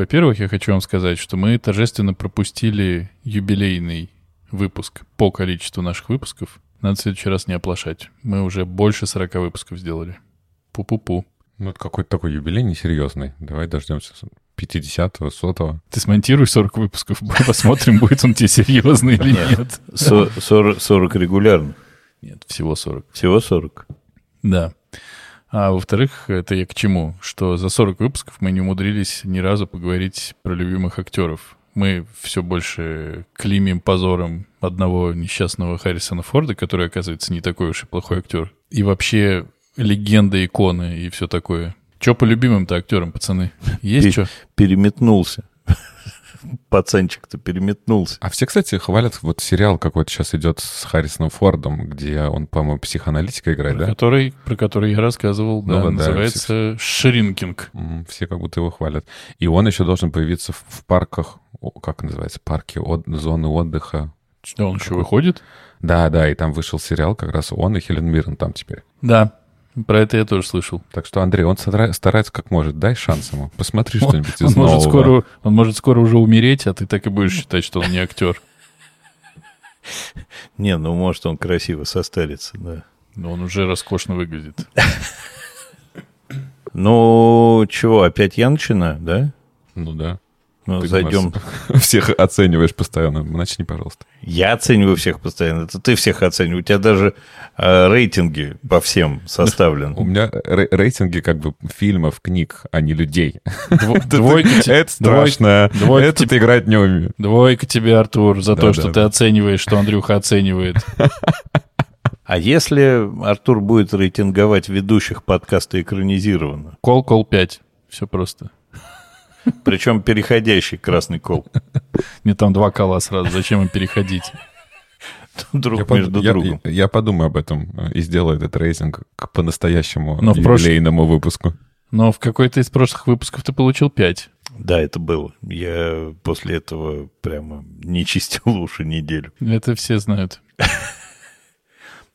Во-первых, я хочу вам сказать, что мы торжественно пропустили юбилейный выпуск по количеству наших выпусков. Надо в следующий раз не оплошать. Мы уже больше 40 выпусков сделали. Пу-пу-пу. Ну, это какой-то такой юбилей несерьезный. Давай дождемся 50-го, 100-го. Ты смонтируй 40 выпусков, посмотрим, будет он тебе серьезный или нет. 40, 40 регулярно. Нет, всего 40. Всего 40? Да. А во-вторых, это я к чему? Что за 40 выпусков мы не умудрились ни разу поговорить про любимых актеров. Мы все больше климим позором одного несчастного Харрисона Форда, который, оказывается, не такой уж и плохой актер. И вообще легенда, иконы и все такое. Че по любимым-то актерам, пацаны? Есть что? Переметнулся. Пацанчик-то переметнулся. А все, кстати, хвалят, вот сериал какой-то сейчас идет с Харрисоном Фордом, где он, по-моему, психоаналитика играет, про да? Который, про который я рассказывал, Ну да, да, называется «Шринкинг». М, Все как будто его хвалят. И он еще должен появиться в, в парках, как называется, парки, от, зоны отдыха. Да, он еще выходит? Да, да, и там вышел сериал, как раз он и Хелен Миррен там теперь. Да, про это я тоже слышал. Так что, Андрей, он стара- старается как может. Дай шанс ему. Посмотри Он, что-нибудь он из может нового. скоро, он может скоро уже умереть, а ты так и будешь считать, что он не актер. Не, ну может он красиво состарится, да. Но он уже роскошно выглядит. Ну, чего, опять я начинаю, да? Ну да. Ну, Ты зайдем. Всех оцениваешь постоянно. Начни, пожалуйста. Я оцениваю всех постоянно. Это ты всех оцениваешь. У тебя даже э, рейтинги по всем составлены. У меня ре- рейтинги как бы фильмов, книг, а не людей. Дво- Двойка, Это страшно. двойка Это ты играть не умею. двойка тебе, Артур, за то, что ты оцениваешь, что Андрюха оценивает. А если Артур будет рейтинговать ведущих подкаста экранизированно, Кол, кол 5. Все просто. Причем переходящий красный кол Не там два кола сразу, зачем им переходить? друг Я, под- между я- другом. я подумаю об этом э, и сделаю этот рейтинг к по-настоящему Но юбилейному выпуску. Но в какой-то из прошлых выпусков ты получил 5. Да, это было. Я после этого прямо не чистил уши неделю. Это все знают.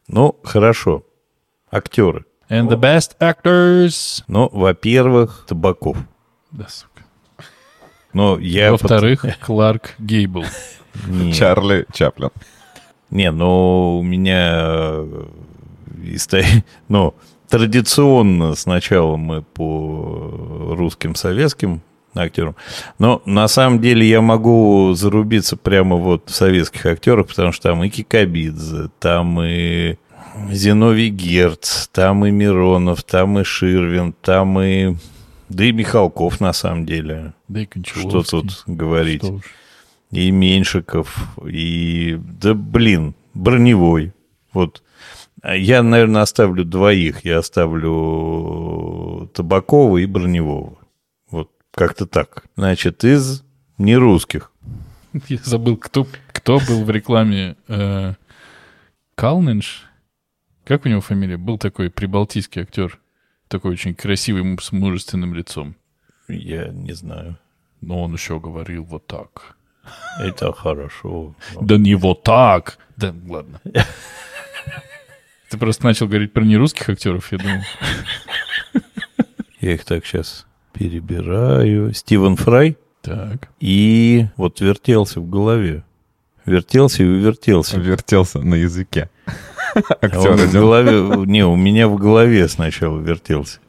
Ну, хорошо. Актеры. And the best actors. Ну, во-первых, Табаков. Да, сука. Но я... Во-вторых, Кларк Гейбл. под- Чарли Чаплин. не, но у меня... э, Ну, традиционно сначала мы по русским советским актерам. Но на самом деле я могу зарубиться прямо вот в советских актерах, потому что там и Кикабидзе, там и Зиновий Герц, там и Миронов, там и Ширвин, там и... Да и Михалков, на самом деле. Да и Что тут говорить? Что уж. И Меньшиков, и... Да, блин, Броневой. Вот. А Я, наверное, оставлю двоих. Я оставлю Табакова и Броневого. Вот как-то так. Значит, из нерусских. Я забыл, кто, кто был в рекламе э, Калнинш. Как у него фамилия? Был такой прибалтийский актер. Такой очень красивый, м- с мужественным лицом. Я не знаю. Но он еще говорил вот так. Это хорошо. Да не вот так! Да, ладно. Ты просто начал говорить про нерусских актеров, я думал. Я их так сейчас перебираю. Стивен Фрай Так. и вот вертелся в голове. Вертелся и увертелся. Вертелся на языке. Актер идет. голове, не, у меня в голове сначала вертелся.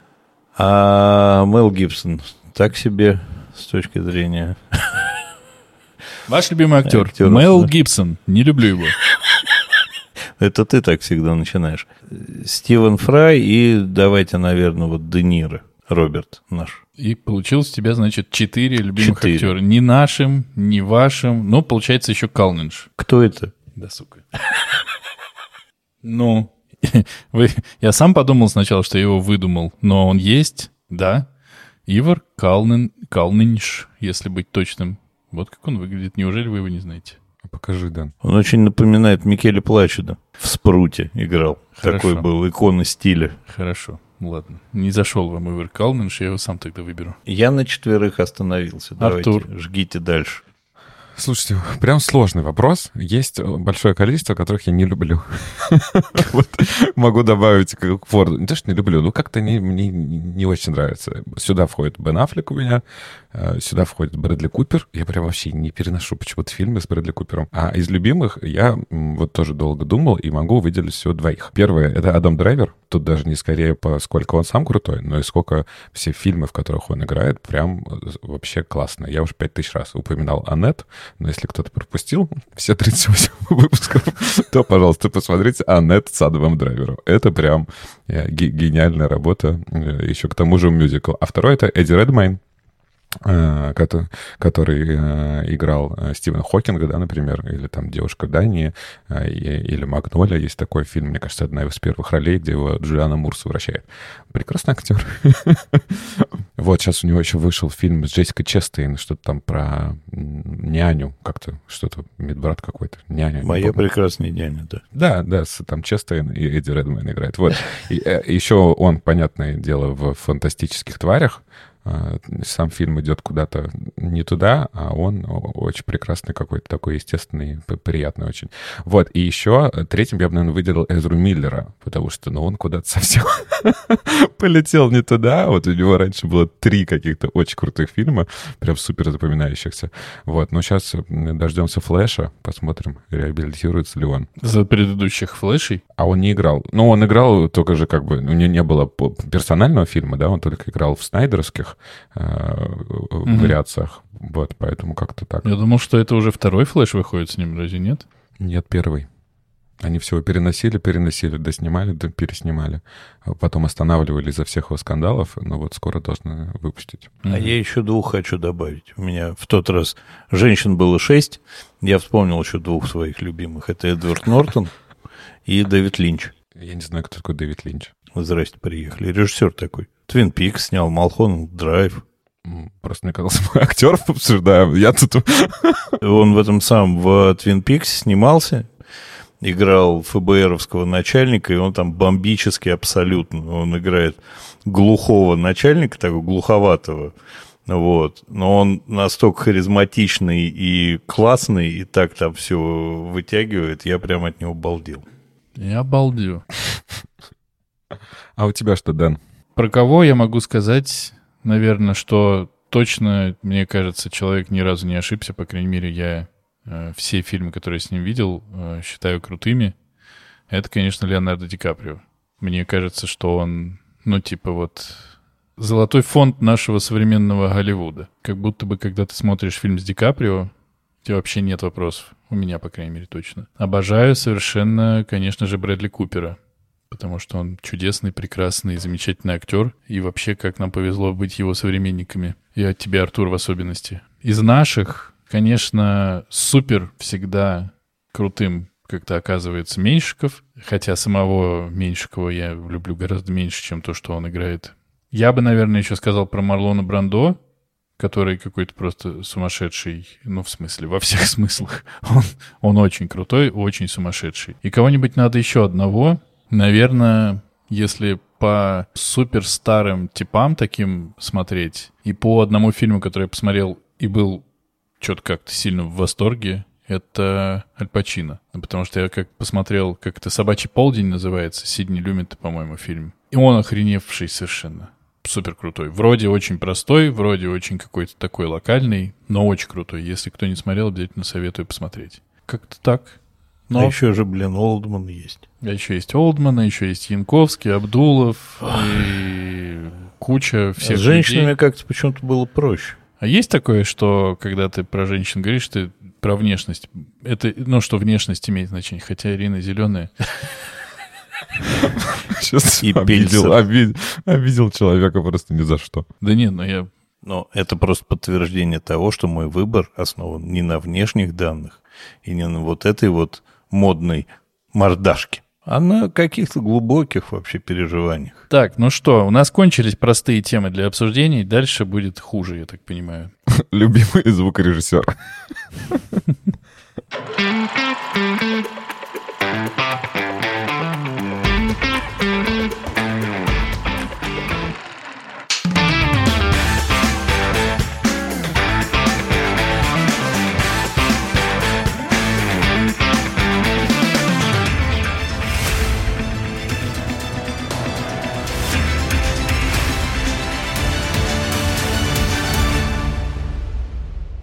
А Мел Гибсон так себе с точки зрения. Ваш любимый актер. Актер, Мел да. Гибсон. Не люблю его. Это ты так всегда начинаешь. Стивен Фрай и давайте, наверное, вот Де Ниро, Роберт наш. И получилось у тебя, значит, четыре любимых Четыре. актера. Не нашим, не вашим. Но получается еще Калнинш. Кто это? Да, сука. Ну, вы, я сам подумал сначала, что я его выдумал, но он есть, да. Ивар Калнин, Калнинш, если быть точным. Вот как он выглядит. Неужели вы его не знаете? Покажи, Дэн. Он очень напоминает Микеле Плачеда. В Спруте играл. Хорошо. Такой был, икона стиля. Хорошо, ладно. Не зашел вам Ивар Калнинш, я его сам тогда выберу. Я на четверых остановился. Давайте, Артур. жгите дальше. Слушайте, прям сложный вопрос. Есть большое количество, которых я не люблю. Могу добавить к Форду. Не то, что не люблю, но как-то мне не очень нравится. Сюда входит Бен Аффлек у меня, э, сюда входит Брэдли Купер. Я прям вообще не переношу почему-то фильмы с Брэдли Купером. А из любимых я вот тоже долго думал и могу выделить всего двоих. Первое — это Адам Драйвер. Тут даже не скорее по сколько он сам крутой, но и сколько все фильмы, в которых он играет, прям вообще классно. Я уже пять тысяч раз упоминал Аннет, но если кто-то пропустил все 38 выпусков, то, пожалуйста, посмотрите Аннет с Адамом Драйвером. Это прям э, гениальная работа, э, еще к тому же мюзикл. А второй — это Эдди Редмайн, который э, играл э, Стивена Хокинга, да, например, или там «Девушка Дании», или «Магнолия». Есть такой фильм, мне кажется, одна из первых ролей, где его Джулиана Мурс возвращает. Прекрасный актер. Вот, сейчас у него еще вышел фильм с Джессикой Честейн, что-то там про няню, как-то, что-то, медбрат какой-то, няня. Моя прекрасная няня, да. Да, да, там Честейн и Эдди Редмейн играет. Вот. Еще он, понятное дело, в «Фантастических тварях», сам фильм идет куда-то не туда, а он очень прекрасный какой-то такой естественный, приятный очень. Вот, и еще третьим я бы, наверное, выделил Эзру Миллера, потому что, ну, он куда-то совсем полетел не туда. Вот у него раньше было три каких-то очень крутых фильма, прям супер запоминающихся. Вот, но сейчас дождемся Флэша, посмотрим, реабилитируется ли он. За предыдущих Флэшей? А он не играл. Ну, он играл только же как бы, у него не было персонального фильма, да, он только играл в Снайдерских, э, угу. вариациях. Вот, поэтому как-то так. Я думал, что это уже второй флеш выходит с ним, разве нет? Нет, первый. Они всего переносили, переносили, доснимали, да переснимали. А потом останавливали из-за всех его скандалов, но вот скоро должны выпустить. А mm-hmm. я еще двух хочу добавить. У меня в тот раз женщин было шесть. Я вспомнил еще двух своих любимых. Это Эдвард Нортон и Дэвид Линч. Я не знаю, кто такой Дэвид Линч. Здрасте, приехали. Режиссер такой. Твин Пик снял, Малхон Драйв. Просто мне казалось, мы актеров обсуждаем. Я тут... Он в этом самом, в Твин Пиксе снимался, играл ФБРовского начальника, и он там бомбический абсолютно. Он играет глухого начальника, такого глуховатого. Вот. Но он настолько харизматичный и классный, и так там все вытягивает, я прям от него балдел. Я балдю. А у тебя что, Дэн? Про кого я могу сказать, наверное, что точно, мне кажется, человек ни разу не ошибся, по крайней мере, я э, все фильмы, которые я с ним видел, э, считаю крутыми. Это, конечно, Леонардо Ди Каприо. Мне кажется, что он, ну, типа вот золотой фонд нашего современного Голливуда. Как будто бы, когда ты смотришь фильм с Ди Каприо, у тебя вообще нет вопросов. У меня, по крайней мере, точно. Обожаю совершенно, конечно же, Брэдли Купера потому что он чудесный, прекрасный, замечательный актер. И вообще, как нам повезло быть его современниками. И от тебя, Артур, в особенности. Из наших, конечно, супер всегда крутым как-то оказывается Меньшиков. Хотя самого Меньшикова я люблю гораздо меньше, чем то, что он играет. Я бы, наверное, еще сказал про Марлона Брандо, который какой-то просто сумасшедший, ну, в смысле, во всех смыслах. Он, он очень крутой, очень сумасшедший. И кого-нибудь надо еще одного, Наверное, если по супер старым типам таким смотреть, и по одному фильму, который я посмотрел и был что-то как-то сильно в восторге, это Аль Пачино. Ну, потому что я как посмотрел, как это «Собачий полдень» называется, Сидни Люмит, по-моему, фильм. И он охреневший совершенно. Супер крутой. Вроде очень простой, вроде очень какой-то такой локальный, но очень крутой. Если кто не смотрел, обязательно советую посмотреть. Как-то так. Но... А еще же, блин, Олдман есть. А еще есть Олдман, еще есть Янковский, Абдулов и куча всех а С женщинами людей. как-то почему-то было проще. А есть такое, что когда ты про женщин говоришь, ты про внешность. Это, ну, что внешность имеет значение, хотя Ирина зеленая. Сейчас и обидел, обидел, обидел человека просто ни за что. Да нет, но я... Но это просто подтверждение того, что мой выбор основан не на внешних данных и не на вот этой вот модной мордашки, а на каких-то глубоких вообще переживаниях. Так, ну что, у нас кончились простые темы для обсуждений, дальше будет хуже, я так понимаю. Любимый звукорежиссер.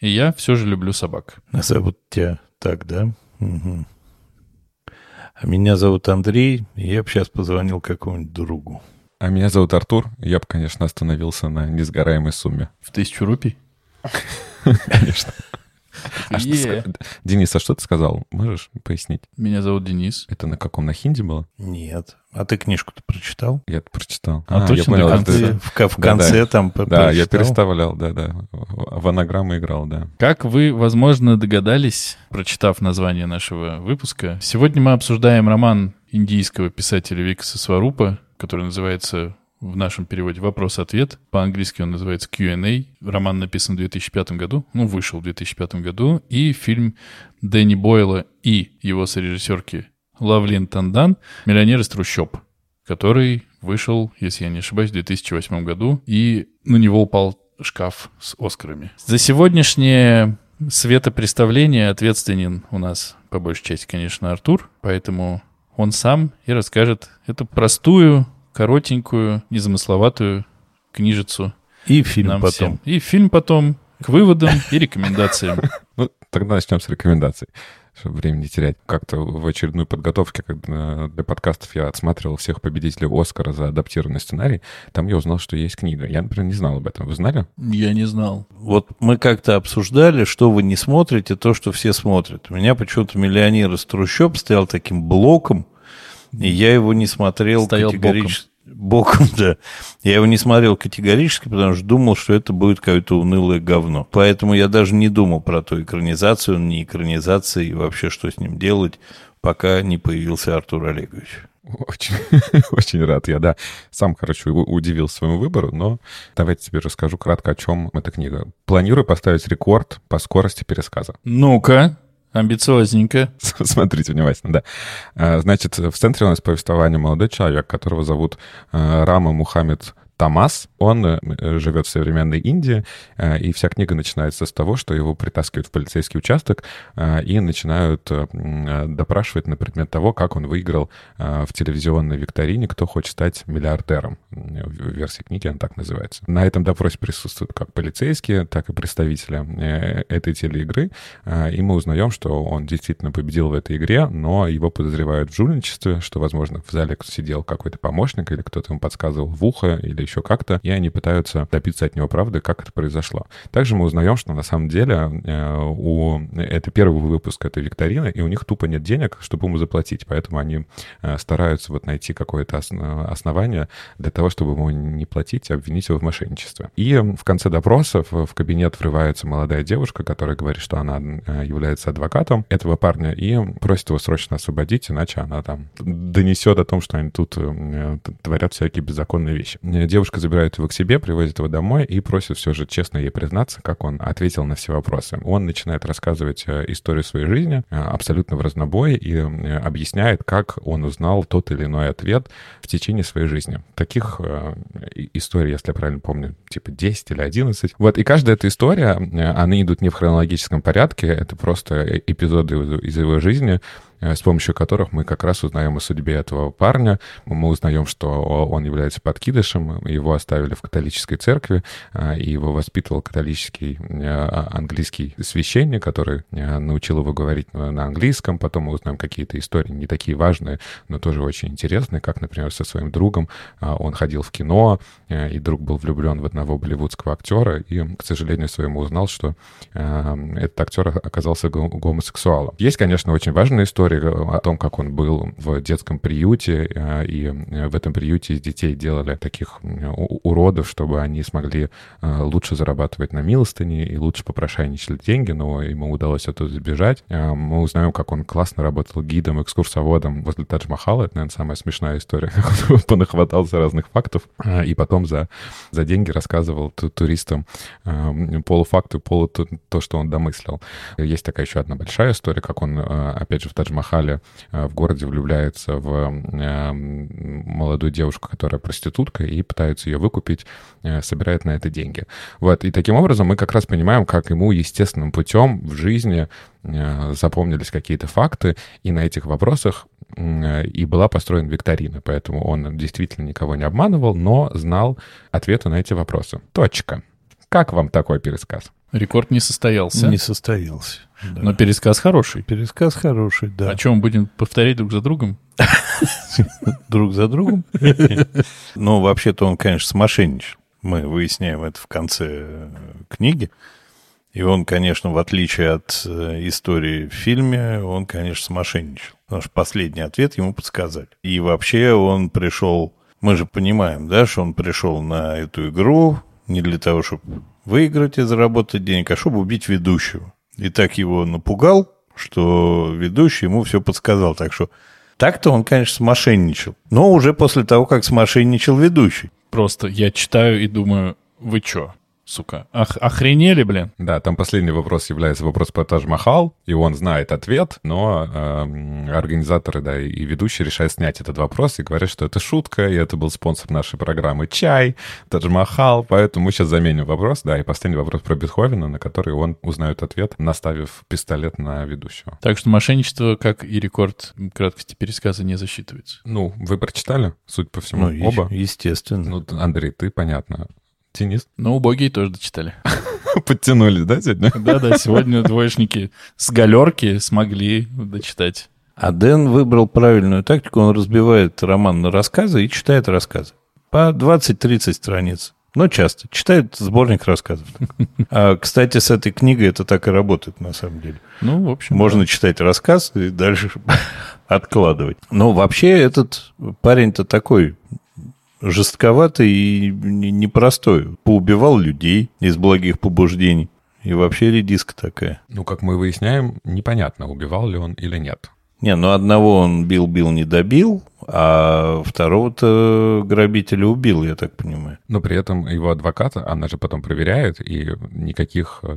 И я все же люблю собак. Зовут тебя так, да? Угу. А меня зовут Андрей, и я бы сейчас позвонил какому-нибудь другу. А меня зовут Артур. Я бы, конечно, остановился на несгораемой сумме. В тысячу рупий? Конечно. А что Денис, а что ты сказал? Можешь пояснить? Меня зовут Денис. Это на каком? На хинди было? Нет. А ты книжку-то прочитал? Я это прочитал. А точно я понял, А конца? ты в, в Да, конце да. там п- Да, я прочитал? переставлял, да-да. В анаграммы играл, да. Как вы, возможно, догадались, прочитав название нашего выпуска, сегодня мы обсуждаем роман индийского писателя Викаса Сварупа, который называется в нашем переводе «Вопрос-ответ». По-английски он называется Q&A. Роман написан в 2005 году, ну, вышел в 2005 году. И фильм Дэнни Бойла и его сорежиссерки Лавлин Тандан «Миллионер из трущоб», который вышел, если я не ошибаюсь, в 2008 году. И на него упал шкаф с Оскарами. За сегодняшнее светопреставление ответственен у нас, по большей части, конечно, Артур, поэтому он сам и расскажет эту простую, коротенькую, незамысловатую книжицу И фильм нам потом. всем. И фильм потом к выводам и рекомендациям. Ну, тогда начнем с рекомендаций, чтобы время не терять. Как-то в очередной подготовке когда для подкастов я отсматривал всех победителей Оскара за адаптированный сценарий. Там я узнал, что есть книга. Я, например, не знал об этом. Вы знали? Я не знал. Вот мы как-то обсуждали, что вы не смотрите, то, что все смотрят. У меня почему-то «Миллионер из трущоб» стоял таким блоком, и я его не смотрел Стоял категорически. Боком, да. Я его не смотрел категорически, потому что думал, что это будет какое-то унылое говно. Поэтому я даже не думал про ту экранизацию, не экранизация и вообще, что с ним делать, пока не появился Артур Олегович. Очень, очень рад я, да. Сам, короче, удивил своему выбору, но давайте тебе расскажу кратко, о чем эта книга. Планирую поставить рекорд по скорости пересказа. Ну-ка, амбициозненько. Смотрите внимательно, да. А, Значит, в центре у нас повествования молодой человек, которого зовут э, Рама Мухаммед Тамас. Он э, живет в современной Индии, э, и вся книга начинается с того, что его притаскивают в полицейский участок э, и начинают э, э, допрашивать на предмет того, как он выиграл э, в телевизионной викторине «Кто хочет стать миллиардером». В версии книги она так называется. На этом допросе присутствуют как полицейские, так и представители э, этой телеигры, э, и мы узнаем, что он действительно победил в этой игре, но его подозревают в жульничестве, что, возможно, в зале сидел какой-то помощник или кто-то ему подсказывал в ухо или еще как-то, и они пытаются добиться от него правды, как это произошло. Также мы узнаем, что на самом деле э, у... это первый выпуск этой викторины, и у них тупо нет денег, чтобы ему заплатить, поэтому они э, стараются вот найти какое-то ос- основание для того, чтобы ему не платить, а обвинить его в мошенничестве. И в конце допросов в кабинет врывается молодая девушка, которая говорит, что она э, является адвокатом этого парня и просит его срочно освободить, иначе она там донесет о том, что они тут творят всякие беззаконные вещи. Э, Девушка забирает его к себе, привозит его домой и просит все же честно ей признаться, как он ответил на все вопросы. Он начинает рассказывать э, историю своей жизни э, абсолютно в разнобой и э, объясняет, как он узнал тот или иной ответ в течение своей жизни. Таких историй, если я правильно помню, типа 10 или 11. Вот, и каждая эта история, они идут не в хронологическом порядке, это просто эпизоды из его жизни, с помощью которых мы как раз узнаем о судьбе этого парня. Мы узнаем, что он является подкидышем, его оставили в католической церкви, э, и его воспитывал католический э, а- английский священник, который э, научил его говорить на английском. Потом мы узнаем какие-то истории не такие важные, но тоже очень интересные, как, например, со своим другом э, он ходил в кино, э, и друг был влюблен в одного болливудского актера, и, к сожалению своему, узнал, что э, этот актер оказался го- гомосексуалом. Есть, конечно, очень важная история, истории о том, как он был в детском приюте, и в этом приюте из детей делали таких уродов, чтобы они смогли лучше зарабатывать на милостыне и лучше попрошайничали деньги, но ему удалось это избежать. Мы узнаем, как он классно работал гидом, экскурсоводом возле Тадж-Махала. Это, наверное, самая смешная история, как он понахватался разных фактов, и потом за, за деньги рассказывал туристам полуфакты, полу то, то, что он домыслил. Есть такая еще одна большая история, как он, опять же, в Тадж-Махале в городе влюбляется в молодую девушку, которая проститутка, и пытается ее выкупить, собирает на это деньги. Вот, и таким образом мы как раз понимаем, как ему естественным путем в жизни запомнились какие-то факты, и на этих вопросах и была построена викторина. Поэтому он действительно никого не обманывал, но знал ответы на эти вопросы. Точка. Как вам такой пересказ? Рекорд не состоялся. Не состоялся. Да. Но пересказ хороший. Пересказ хороший, да. О чем будем повторять друг за другом? Друг за другом? Ну, вообще-то он, конечно, смошенничал. Мы выясняем это в конце э, книги. И он, конечно, в отличие от э, истории в фильме, он, конечно, смошенничал. Потому что последний ответ ему подсказали. И вообще он пришел... Мы же понимаем, да, что он пришел на эту игру не для того, чтобы выиграть и заработать денег, а чтобы убить ведущего. И так его напугал, что ведущий ему все подсказал. Так что так-то он, конечно, смошенничал. Но уже после того, как смошенничал ведущий. Просто я читаю и думаю, вы чё? Сука. Ох, охренели, блин. Да, там последний вопрос является вопрос по Тадж-Махал, и он знает ответ, но э, организаторы, да, и ведущие решают снять этот вопрос и говорят, что это шутка, и это был спонсор нашей программы «Чай», Тадж-Махал, поэтому мы сейчас заменим вопрос, да, и последний вопрос про Бетховена, на который он узнает ответ, наставив пистолет на ведущего. Так что мошенничество, как и рекорд краткости пересказа, не засчитывается. Ну, вы прочитали, судя по всему, ну, оба? Естественно. Ну, Андрей, ты, понятно. Денис? Ну, убогие тоже дочитали. Подтянулись, да, сегодня? Да-да, сегодня двоечники с галерки смогли дочитать. А Дэн выбрал правильную тактику. Он разбивает роман на рассказы и читает рассказы. По 20-30 страниц. Но часто. Читает сборник рассказов. А, кстати, с этой книгой это так и работает, на самом деле. Ну, в общем, Можно да. читать рассказ и дальше откладывать. Но вообще этот парень-то такой жестковатый и непростой. Поубивал людей из благих побуждений. И вообще редиска такая. Ну, как мы выясняем, непонятно, убивал ли он или нет. Не, ну одного он бил-бил, не добил, а второго-то грабителя убил, я так понимаю. Но при этом его адвоката, она же потом проверяет, и никаких э,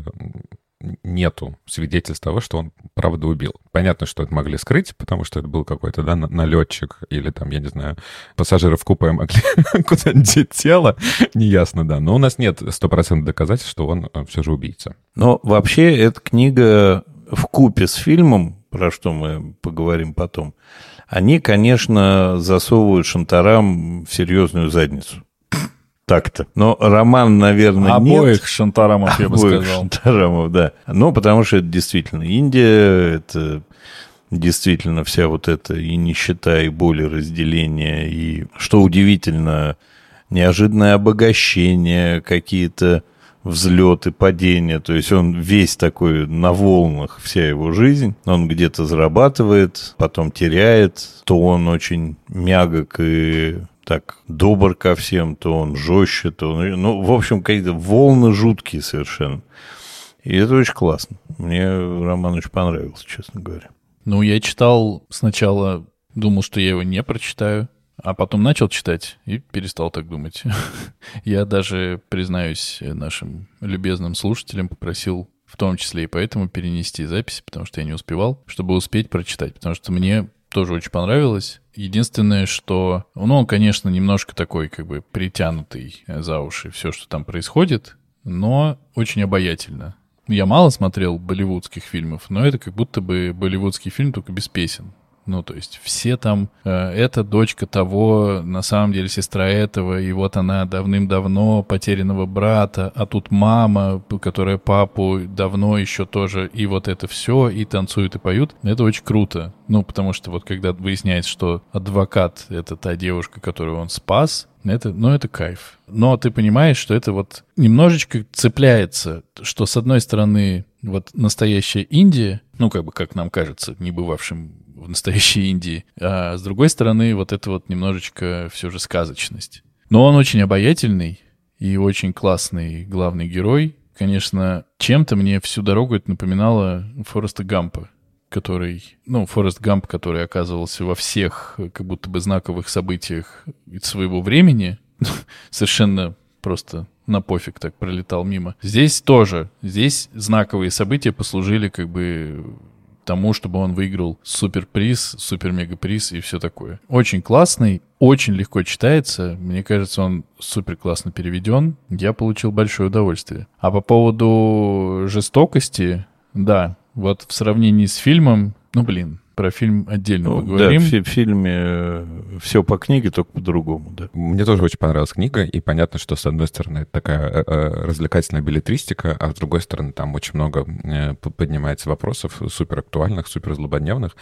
нету свидетельств того, что он правда убил. Понятно, что это могли скрыть, потому что это был какой-то, да, налетчик или там, я не знаю, пассажиры в купе могли куда-нибудь тело, неясно, да. Но у нас нет стопроцентных доказательств, что он э, все же убийца. Но вообще эта книга в купе с фильмом, про что мы поговорим потом, они, конечно, засовывают Шантарам в серьезную задницу так-то. Но роман, наверное, Обоих нет. Шантарамов, я бы Обоих сказал. Шантарамов, да. Ну, потому что это действительно Индия, это действительно вся вот эта и нищета, и боль, и разделение, и, что удивительно, неожиданное обогащение, какие-то взлеты, падения. То есть он весь такой на волнах, вся его жизнь. Он где-то зарабатывает, потом теряет. То он очень мягок и так добр ко всем, то он жестче, то он... Ну, в общем, какие-то волны жуткие совершенно. И это очень классно. Мне роман очень понравился, честно говоря. Ну, я читал сначала, думал, что я его не прочитаю, а потом начал читать и перестал так думать. я даже, признаюсь нашим любезным слушателям, попросил в том числе и поэтому перенести запись, потому что я не успевал, чтобы успеть прочитать, потому что мне тоже очень понравилось. Единственное, что, ну, он, конечно, немножко такой, как бы, притянутый за уши все, что там происходит, но очень обаятельно. Я мало смотрел болливудских фильмов, но это как будто бы болливудский фильм, только без песен. Ну, то есть все там, э, это дочка того, на самом деле сестра этого, и вот она давным-давно потерянного брата, а тут мама, которая папу давно еще тоже, и вот это все, и танцуют, и поют. Это очень круто. Ну, потому что вот когда выясняется, что адвокат — это та девушка, которую он спас, это, ну, это кайф. Но ты понимаешь, что это вот немножечко цепляется, что с одной стороны вот настоящая Индия, ну, как бы, как нам кажется, не бывавшим в настоящей Индии. А с другой стороны, вот это вот немножечко все же сказочность. Но он очень обаятельный и очень классный главный герой. Конечно, чем-то мне всю дорогу это напоминало Фореста Гампа который, ну, Форест Гамп, который оказывался во всех как будто бы знаковых событиях своего времени, совершенно просто на пофиг так пролетал мимо. Здесь тоже, здесь знаковые события послужили как бы тому, чтобы он выиграл суперприз, супер-мега-приз и все такое. Очень классный, очень легко читается. Мне кажется, он супер классно переведен. Я получил большое удовольствие. А по поводу жестокости, да, вот в сравнении с фильмом, ну, блин, про фильм отдельно ну, поговорим. Да, в, фильме э, все по книге, только по-другому, да. Мне тоже очень понравилась книга, и понятно, что, с одной стороны, это такая э, э, развлекательная билетристика, а с другой стороны, там очень много поднимается вопросов супер актуальных, супер злободневных.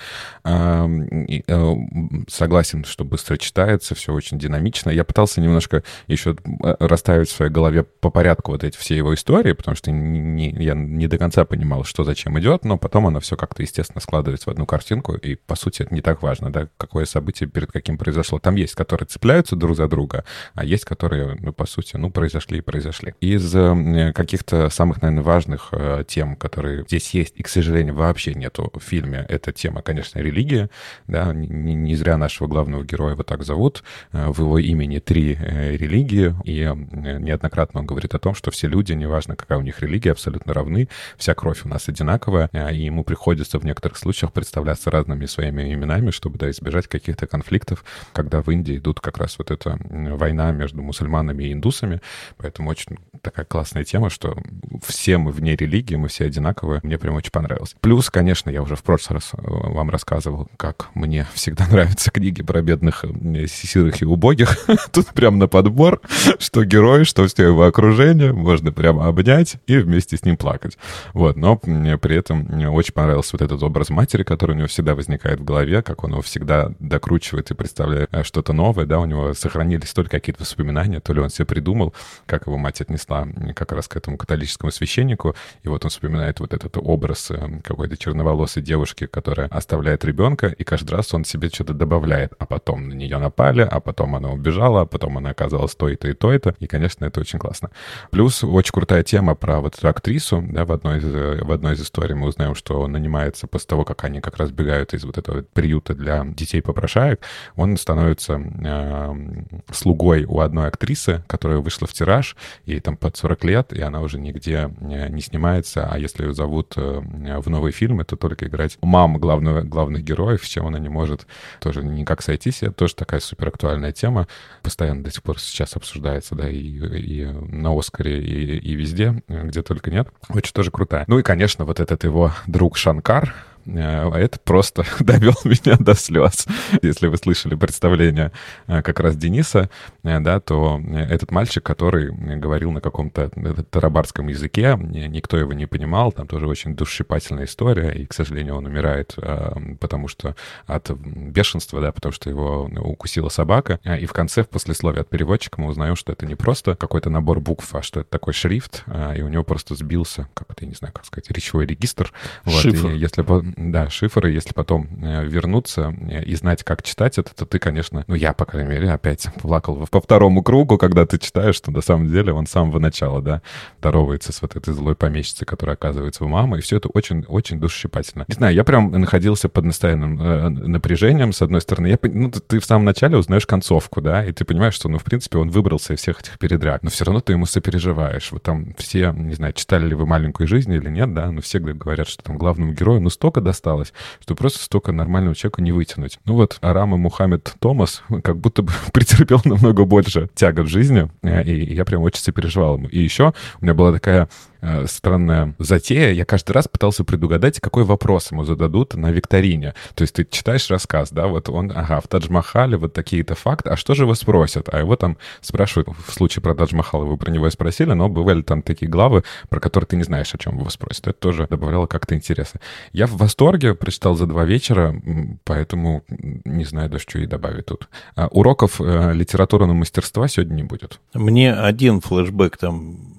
Согласен, что быстро читается, все очень динамично. Я пытался немножко еще расставить в своей голове по порядку вот эти все его истории, потому что не, не, я не до конца понимал, что зачем идет, но потом оно все как-то, естественно, складывается в одну картинку, оценку, и, по сути, это не так важно, да, какое событие перед каким произошло. Там есть, которые цепляются друг за друга, а есть, которые, ну, по сути, ну, произошли и произошли. Из э, каких-то самых, наверное, важных э, тем, которые здесь есть, и, к сожалению, вообще нету в фильме, это тема, конечно, религия, да, не, не зря нашего главного героя вот так зовут, э, в его имени три э, религии, и неоднократно он говорит о том, что все люди, неважно, какая у них религия, абсолютно равны, вся кровь у нас одинаковая, и ему приходится в некоторых случаях представляться разными своими именами, чтобы да, избежать каких-то конфликтов, когда в Индии идут как раз вот эта война между мусульманами и индусами. Поэтому очень такая классная тема, что все мы вне религии, мы все одинаковые. Мне прям очень понравилось. Плюс, конечно, я уже в прошлый раз э, вам рассказывал, как мне всегда нравятся книги про бедных, э, сирых и убогих. Тут прям на подбор, что герой, что все его окружение, можно прямо обнять и вместе с ним плакать. Вот, но при этом мне очень понравился вот этот образ матери, который у него всегда возникает в голове, как он его всегда докручивает и представляет э, что-то новое, да, у него сохранились только какие-то воспоминания, то ли он себе придумал, как его мать отнесла как раз к этому католическому священнику, и вот он вспоминает вот этот образ э, какой-то черноволосой девушки, которая оставляет ребенка, и каждый раз он себе что-то добавляет, а потом на нее напали, а потом она убежала, а потом она оказалась то-то и то-то, и, конечно, это очень классно. Плюс очень крутая тема про вот эту актрису, да, в одной из, э, в одной из историй мы узнаем, что он нанимается после того, как они как раз бегают из вот этого приюта для детей-попрошаек, он становится э, слугой у одной актрисы, которая вышла в тираж, ей там под 40 лет, и она уже нигде э, не снимается, а если ее зовут э, в новый фильм, это только играть мам главного, главных героев, с чем она не может тоже никак сойтись. Это тоже такая супер актуальная тема, постоянно до сих пор сейчас обсуждается, да, и, и на Оскаре, и, и везде, где только нет. Очень тоже крутая. Ну и, конечно, вот этот его друг Шанкар, это просто довел меня до слез. Если вы слышали представление э, как раз Дениса, э, да, то этот мальчик, который говорил на каком-то тарабарском языке, никто его не понимал, там тоже очень душесчипательная история, и, к сожалению, он умирает, потому что от бешенства, да, потому что его укусила собака, и в конце, в послесловии от переводчика, мы узнаем, что это не просто какой-то набор букв, а что это такой шрифт, и у него просто сбился, как это, я не знаю, как сказать, речевой регистр. Вот, Шифр. И если бы да, шифры, если потом э, вернуться э, и знать, как читать это, то ты, конечно, ну, я, по крайней мере, опять плакал по второму кругу, когда ты читаешь, что на самом деле он с самого начала, да, здоровается с вот этой злой помещицей, которая оказывается у мамы, и все это очень-очень душесчипательно. Не знаю, я прям находился под настоянным э, напряжением, с одной стороны. Я, ну, ты в самом начале узнаешь концовку, да, и ты понимаешь, что, ну, в принципе, он выбрался из всех этих передряг, но все равно ты ему сопереживаешь. Вот там все, не знаю, читали ли вы «Маленькую жизнь» или нет, да, но все говорят, что там главному герою, ну, столько досталось, осталось, что просто столько нормального человека не вытянуть. Ну вот Арам и Мухаммед Томас как будто бы претерпел намного больше тягот в жизни, э, и я прям очень сопереживал ему. И еще у меня была такая Э, странная затея. Я каждый раз пытался предугадать, какой вопрос ему зададут на викторине. То есть ты читаешь рассказ, да, вот он, ага, в Тадж-Махале вот такие-то факты, а что же его спросят? А его там спрашивают, в случае про Тадж-Махал вы про него и спросили, но бывали там такие главы, про которые ты не знаешь, о чем его спросят. Это тоже добавляло как-то интереса. Я в восторге, прочитал за два вечера, поэтому не знаю даже, что и добавить тут. А уроков э, литературного мастерства сегодня не будет. Мне один флешбэк там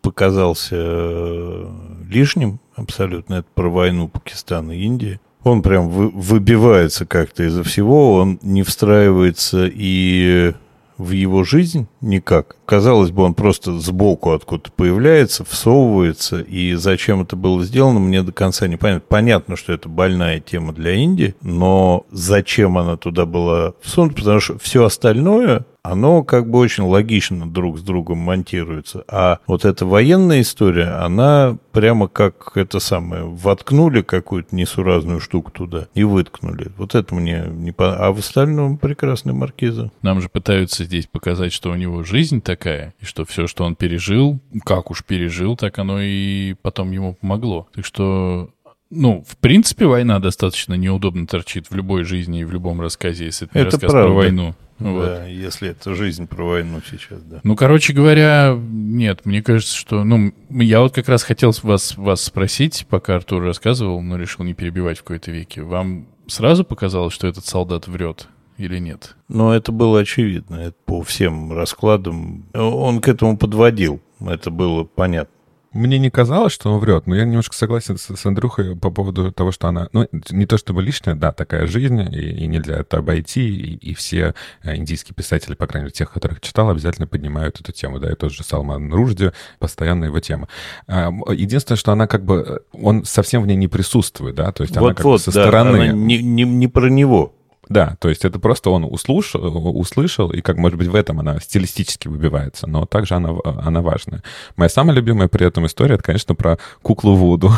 показался э, лишним абсолютно. Это про войну Пакистана и Индии. Он прям вы, выбивается как-то из-за всего, он не встраивается и в его жизнь никак. Казалось бы, он просто сбоку откуда-то появляется, всовывается, и зачем это было сделано, мне до конца не понятно. Понятно, что это больная тема для Индии, но зачем она туда была всунута, потому что все остальное оно как бы очень логично друг с другом монтируется. А вот эта военная история, она прямо как это самое, воткнули какую-то несуразную штуку туда и выткнули. Вот это мне не по... А в остальном прекрасный маркиза. Нам же пытаются здесь показать, что у него жизнь такая, и что все, что он пережил, как уж пережил, так оно и потом ему помогло. Так что ну, в принципе, война достаточно неудобно торчит в любой жизни и в любом рассказе, если это, это рассказ правда. про войну. Вот. Да, если это жизнь про войну сейчас, да. Ну, короче говоря, нет, мне кажется, что... Ну, я вот как раз хотел вас, вас спросить, пока Артур рассказывал, но решил не перебивать в какой-то веке. Вам сразу показалось, что этот солдат врет или нет? Ну, это было очевидно. Это по всем раскладам. Он к этому подводил. Это было понятно. Мне не казалось, что он врет, но я немножко согласен с, с Андрюхой по поводу того, что она... Ну, не то чтобы лишняя, да, такая жизнь, и, и нельзя это обойти, и, и все э, индийские писатели, по крайней мере, тех, которых читал, обязательно поднимают эту тему, да, и тот же Салман Ружди, постоянно его тема. А, единственное, что она как бы... Он совсем в ней не присутствует, да, то есть вот, она как вот, бы со да, стороны... Не, не, не про него. Да, то есть это просто он услышал, услышал, и как, может быть, в этом она стилистически выбивается, но также она, она важная. Моя самая любимая при этом история, это, конечно, про куклу Вуду.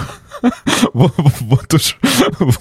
Вот уж,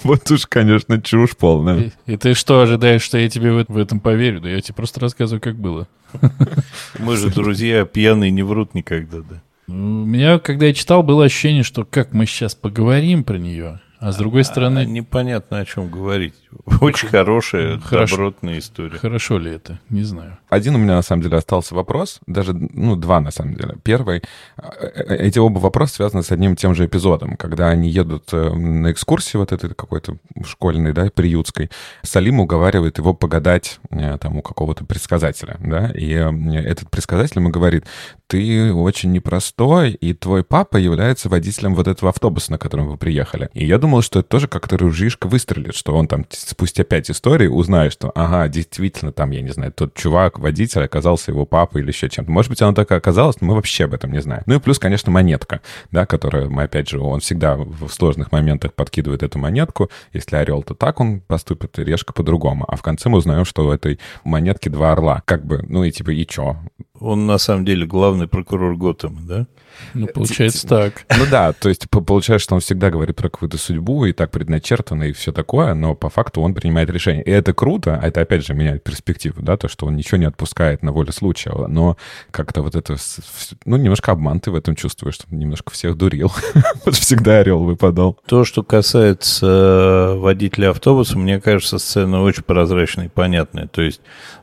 вот уж, конечно, чушь полная. И ты что, ожидаешь, что я тебе в этом поверю? Да я тебе просто рассказываю, как было. Мы же друзья, пьяные не врут никогда, да. У меня, когда я читал, было ощущение, что как мы сейчас поговорим про нее, а с другой стороны... А, непонятно, о чем говорить. Очень хорошая, Хорошо. добротная история. Хорошо ли это? Не знаю. Один у меня, на самом деле, остался вопрос. Даже, ну, два, на самом деле. Первый. Э, э, эти оба вопроса связаны с одним и тем же эпизодом. Когда они едут э, на экскурсии вот этой какой-то школьной, да, приютской, Салим уговаривает его погадать там у какого-то предсказателя, да, и этот предсказатель ему говорит, ты очень непростой, и твой папа является водителем вот этого автобуса, на котором вы приехали. И я думал, что это тоже как-то ружишка выстрелит, что он там спустя пять историй узнает, что, ага, действительно, там, я не знаю, тот чувак, водитель, оказался его папой или еще чем-то. Может быть, оно так и оказалось, но мы вообще об этом не знаем. Ну и плюс, конечно, монетка, да, которая, мы, опять же, он всегда в сложных моментах подкидывает эту монетку. Если орел, то так он поступит, решка по-другому. А в конце мы узнаем, что у этой монетки два орла. Как бы, ну и типа, и чё? Он на самом деле главный прокурор Готэма, да? Ну, получается так. Ну да, то есть получается, что он всегда говорит про какую-то судьбу, и так предначертано, и все такое, но по факту он принимает решение. И это круто, а это опять же меняет перспективу, да, то, что он ничего не отпускает на волю случая, но как-то вот это, ну, немножко обман ты в этом чувствуешь, что немножко всех дурил. Вот всегда орел выпадал. То, что касается э, водителя автобуса, мне кажется, сцена очень прозрачная и понятная. То есть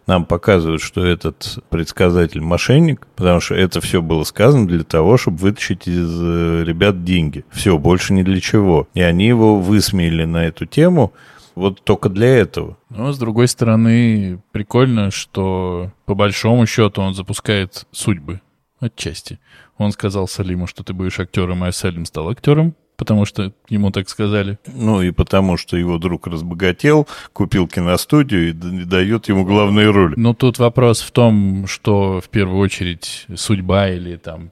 нам показывают, что этот предсказатель мошенник, потому что это все было сказано для того, чтобы вытащить из э, ребят деньги. Все, больше ни для чего. И они его высмеяли на эту тему вот только для этого. Но, с другой стороны, прикольно, что по большому счету он запускает судьбы отчасти. Он сказал Салиму, что ты будешь актером, а Салим стал актером потому что ему так сказали. Ну и потому что его друг разбогател, купил киностудию и дает ему главную роль. Но тут вопрос в том, что в первую очередь судьба или там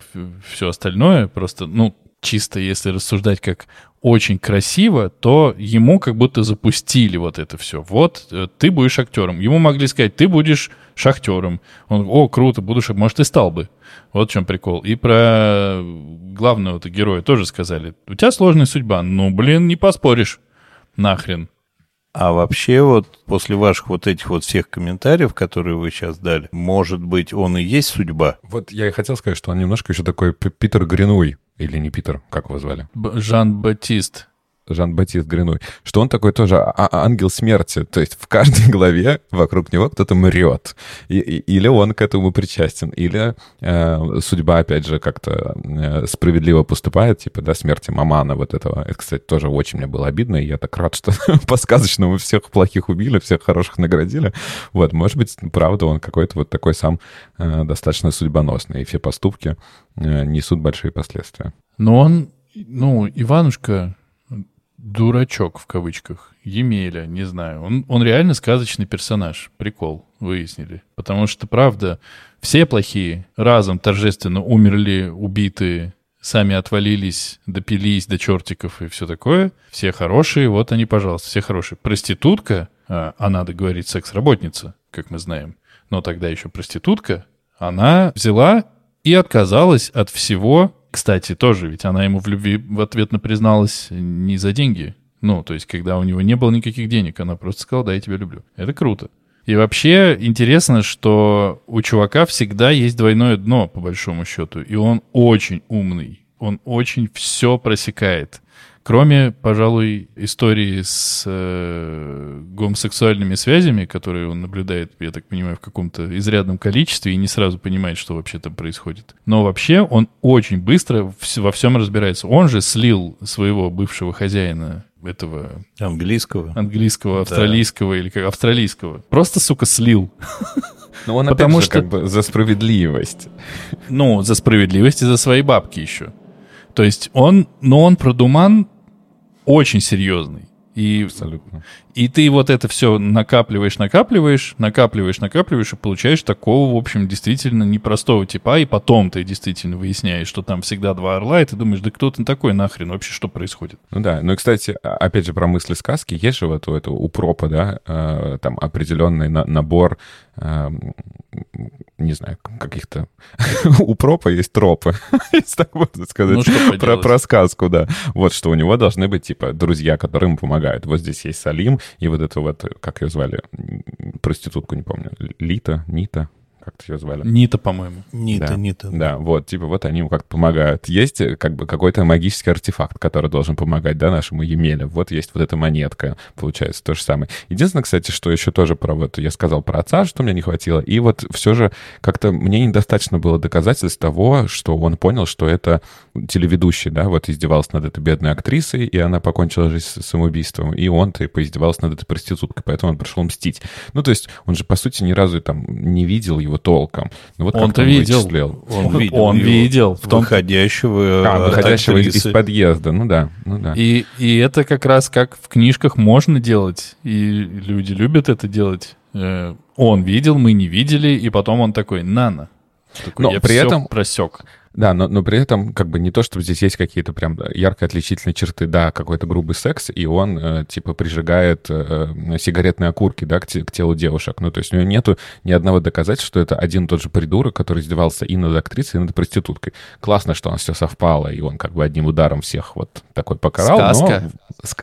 все остальное, просто, ну, чисто если рассуждать как очень красиво, то ему как будто запустили вот это все. Вот, э, ты будешь актером. Ему могли сказать, ты будешь шахтером. Он, о, круто, буду шахтером. Может, и стал бы. Вот в чем прикол. И про главного -то героя тоже сказали. У тебя сложная судьба. Ну, блин, не поспоришь. Нахрен. А вообще вот после ваших вот этих вот всех комментариев, которые вы сейчас дали, может быть, он и есть судьба? Вот я и хотел сказать, что он немножко еще такой Питер Гринуй. Или не Питер, как его звали? Жан-Батист. Жан-Батист Гриной, что он такой тоже а, а ангел смерти. То есть в каждой главе вокруг него кто-то мрет. И, и, или он к этому причастен, или э, судьба, опять же, как-то э, справедливо поступает, типа, да, смерти Мамана вот этого. Это, кстати, тоже очень мне было обидно, и я так рад, что по сказочному всех плохих убили, всех хороших наградили. Вот, может быть, правда, он какой-то вот такой сам э, достаточно судьбоносный, и все поступки э, несут большие последствия. Но он, ну, Иванушка дурачок в кавычках. Емеля, не знаю. Он, он реально сказочный персонаж. Прикол, выяснили. Потому что, правда, все плохие разом торжественно умерли, убиты, сами отвалились, допились до чертиков и все такое. Все хорошие, вот они, пожалуйста, все хорошие. Проститутка, а, а надо говорить секс-работница, как мы знаем, но тогда еще проститутка, она взяла и отказалась от всего. Кстати, тоже, ведь она ему в любви в ответно призналась не за деньги. Ну, то есть, когда у него не было никаких денег, она просто сказала, да, я тебя люблю. Это круто. И вообще интересно, что у чувака всегда есть двойное дно, по большому счету. И он очень умный. Он очень все просекает. Кроме, пожалуй, истории с э, гомосексуальными связями, которые он наблюдает, я так понимаю, в каком-то изрядном количестве и не сразу понимает, что вообще там происходит. Но вообще он очень быстро во всем разбирается. Он же слил своего бывшего хозяина этого... Английского. Английского, австралийского да. или как австралийского. Просто, сука, слил. Но он Потому же, что как бы за справедливость. Ну, за справедливость и за свои бабки еще. То есть он, но он продуман очень серьезный. И, Абсолютно. И ты вот это все накапливаешь, накапливаешь, накапливаешь, накапливаешь, и получаешь такого, в общем, действительно непростого типа, и потом ты действительно выясняешь, что там всегда два орла, и ты думаешь, да кто ты такой нахрен, вообще что происходит? Ну да, ну и, кстати, опять же, про мысли сказки, есть же вот у этого, у пропа, да, э, там определенный на, набор э, не знаю, каких-то... у пропа есть тропы, если так можно сказать, ну, про, про сказку, да. Вот что у него должны быть, типа, друзья, которые ему помогают. Вот здесь есть Салим, и вот это вот, как ее звали, проститутку, не помню, Лита, Нита, как-то ее звали. Нита, по-моему. Нита, да. Нита. Да, вот, типа, вот они ему как-то помогают. Есть э, как бы какой-то магический артефакт, который должен помогать, да, нашему Емеле. Вот есть вот эта монетка, получается, то же самое. Единственное, кстати, что еще тоже про вот, я сказал про отца, что мне не хватило, и вот все же как-то мне недостаточно было доказательств того, что он понял, что это телеведущий, да, вот издевался над этой бедной актрисой, и она покончила жизнь с самоубийством, и он-то поиздевался над этой проституткой, поэтому он пришел мстить. Ну, то есть он же, по сути, ни разу там не видел его толком. Ну, вот Он-то видел. Он, он видел. Он видел. В том... Выходящего А, выходящего из, из подъезда, ну да. Ну, да. И, и это как раз как в книжках можно делать, и люди любят это делать. Э, он видел, мы не видели, и потом он такой, нано. Такой, Но при этом просек. Да, но, но при этом как бы не то, чтобы здесь есть какие-то прям ярко отличительные черты. Да, какой-то грубый секс, и он э, типа прижигает э, сигаретные окурки, да, к, к телу девушек. Ну, то есть у него нету ни одного доказательства, что это один и тот же придурок, который издевался и над актрисой, и над проституткой. Классно, что у нас все совпало, и он как бы одним ударом всех вот такой покарал. Сказка. Но...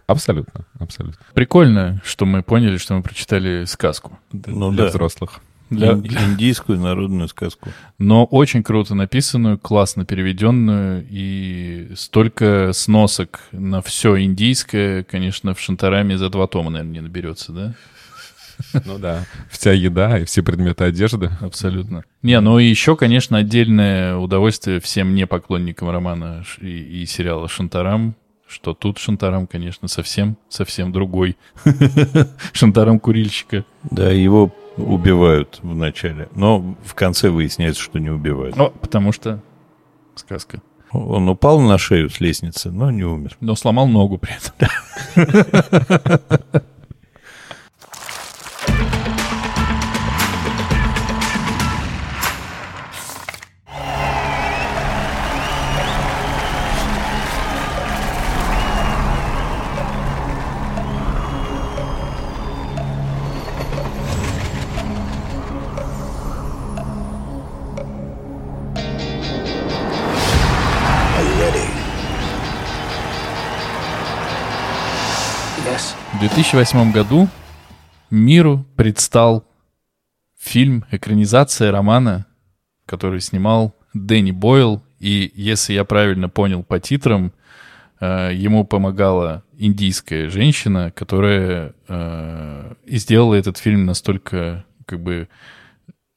Абсолютно, абсолютно. Прикольно, что мы поняли, что мы прочитали сказку ну, для да. взрослых. Для... Индийскую народную сказку. Но очень круто написанную, классно переведенную, и столько сносок на все индийское, конечно, в Шантараме за два тома, наверное, не наберется, да? Ну да, вся еда и все предметы одежды. Абсолютно. Не, ну и еще, конечно, отдельное удовольствие всем не поклонникам романа и, и сериала «Шантарам», что тут Шантарам, конечно, совсем, совсем другой. Шантарам курильщика. Да, его убивают в начале, но в конце выясняется, что не убивают. Ну, потому что сказка. Он упал на шею с лестницы, но не умер. Но сломал ногу при этом. 2008 году миру предстал фильм, экранизация романа, который снимал Дэнни Бойл. И, если я правильно понял по титрам, э, ему помогала индийская женщина, которая э, и сделала этот фильм настолько, как бы,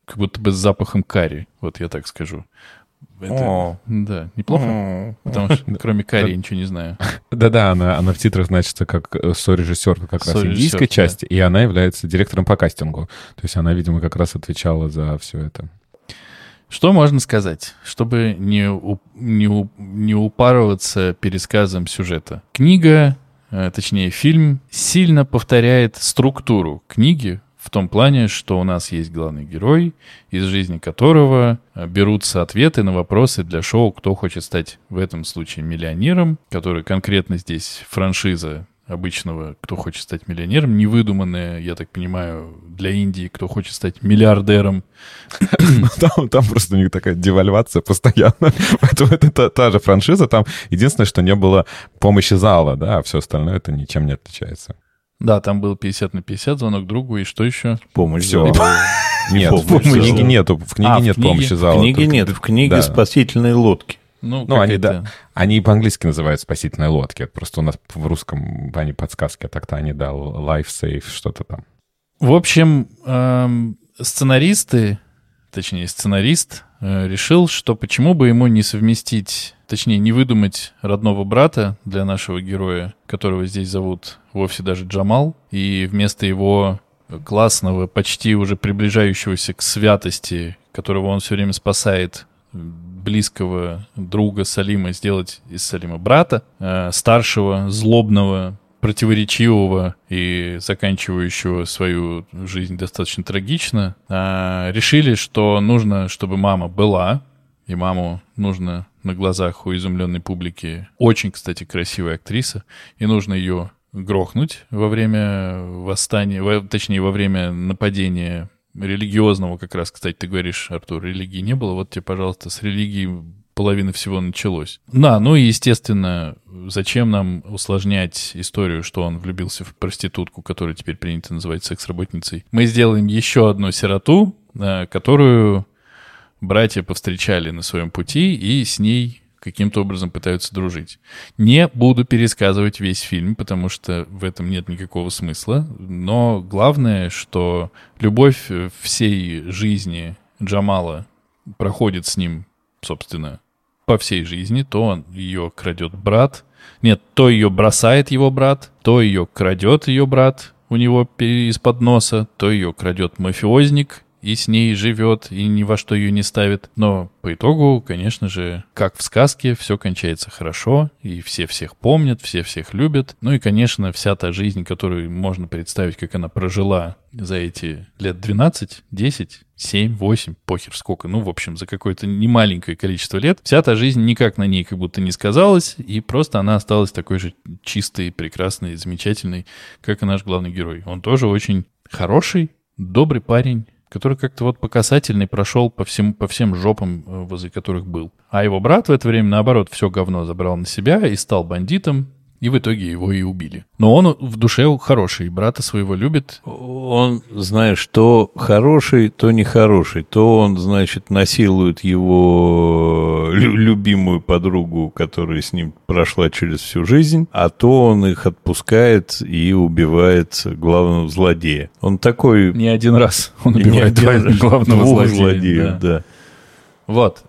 как будто бы с запахом карри, вот я так скажу. Это. Да, неплохо. Потому что кроме Кари я ничего не знаю. Да-да, она, она в титрах значится как э, сорежиссер как раз индийской части, и она является директором по кастингу. То есть она, видимо, как раз отвечала за все это. Что можно сказать, чтобы не, не, не упарываться пересказом сюжета? Книга э, точнее фильм, сильно повторяет структуру книги в том плане, что у нас есть главный герой, из жизни которого э, берутся ответы на вопросы для шоу «Кто хочет стать в этом случае миллионером», который конкретно здесь франшиза обычного, кто хочет стать миллионером, невыдуманная, я так понимаю, для Индии, кто хочет стать миллиардером. Там, там просто у них такая девальвация постоянно. Поэтому это та, та же франшиза. Там единственное, что не было помощи зала, да, а все остальное это ничем не отличается. Да, там был 50 на 50, звонок другу, и что еще? Помощь Все. зала. Нет, в книге зала. нету, в книге А, в нет книге? помощи В зала. книге Только- нет, в книге да. спасительные лодки. Ну, Ну, они, да, они по-английски называют спасительные лодки. Это просто у нас в русском они подсказки, а так-то они, да, life safe, что-то там. В общем, эм, сценаристы, точнее, сценарист э, решил, что почему бы ему не совместить, точнее, не выдумать родного брата для нашего героя, которого здесь зовут вовсе даже Джамал, и вместо его классного, почти уже приближающегося к святости, которого он все время спасает, близкого друга Салима сделать из Салима брата, э, старшего, злобного, противоречивого и заканчивающего свою жизнь достаточно трагично, а, решили, что нужно, чтобы мама была, и маму нужно на глазах у изумленной публики. Очень, кстати, красивая актриса, и нужно ее грохнуть во время восстания, во- точнее, во время нападения религиозного, как раз, кстати, ты говоришь, Артур, религии не было, вот тебе, пожалуйста, с религией половина всего началось. Да, ну и, естественно, зачем нам усложнять историю, что он влюбился в проститутку, которую теперь принято называть секс-работницей. Мы сделаем еще одну сироту, э, которую братья повстречали на своем пути и с ней каким-то образом пытаются дружить. Не буду пересказывать весь фильм, потому что в этом нет никакого смысла, но главное, что любовь э, всей жизни Джамала проходит с ним, собственно, по всей жизни, то он ее крадет брат, нет, то ее бросает его брат, то ее крадет ее брат у него из-под носа, то ее крадет мафиозник и с ней живет, и ни во что ее не ставит. Но по итогу, конечно же, как в сказке, все кончается хорошо, и все всех помнят, все всех любят. Ну и, конечно, вся та жизнь, которую можно представить, как она прожила за эти лет 12, 10, 7, 8, похер сколько, ну, в общем, за какое-то немаленькое количество лет, вся та жизнь никак на ней как будто не сказалась, и просто она осталась такой же чистой, прекрасной, замечательной, как и наш главный герой. Он тоже очень хороший, добрый парень, который как-то вот по касательной прошел по всем, по всем жопам, э, возле которых был. А его брат в это время, наоборот, все говно забрал на себя и стал бандитом, и в итоге его и убили. Но он в душе хороший, брата своего любит. Он, знаешь, то хороший, то нехороший. То он, значит, насилует его лю- любимую подругу, которая с ним прошла через всю жизнь, а то он их отпускает и убивает главного злодея. Он такой... Не один раз он не убивает один главного злодея. злодеев, да. да. Вот.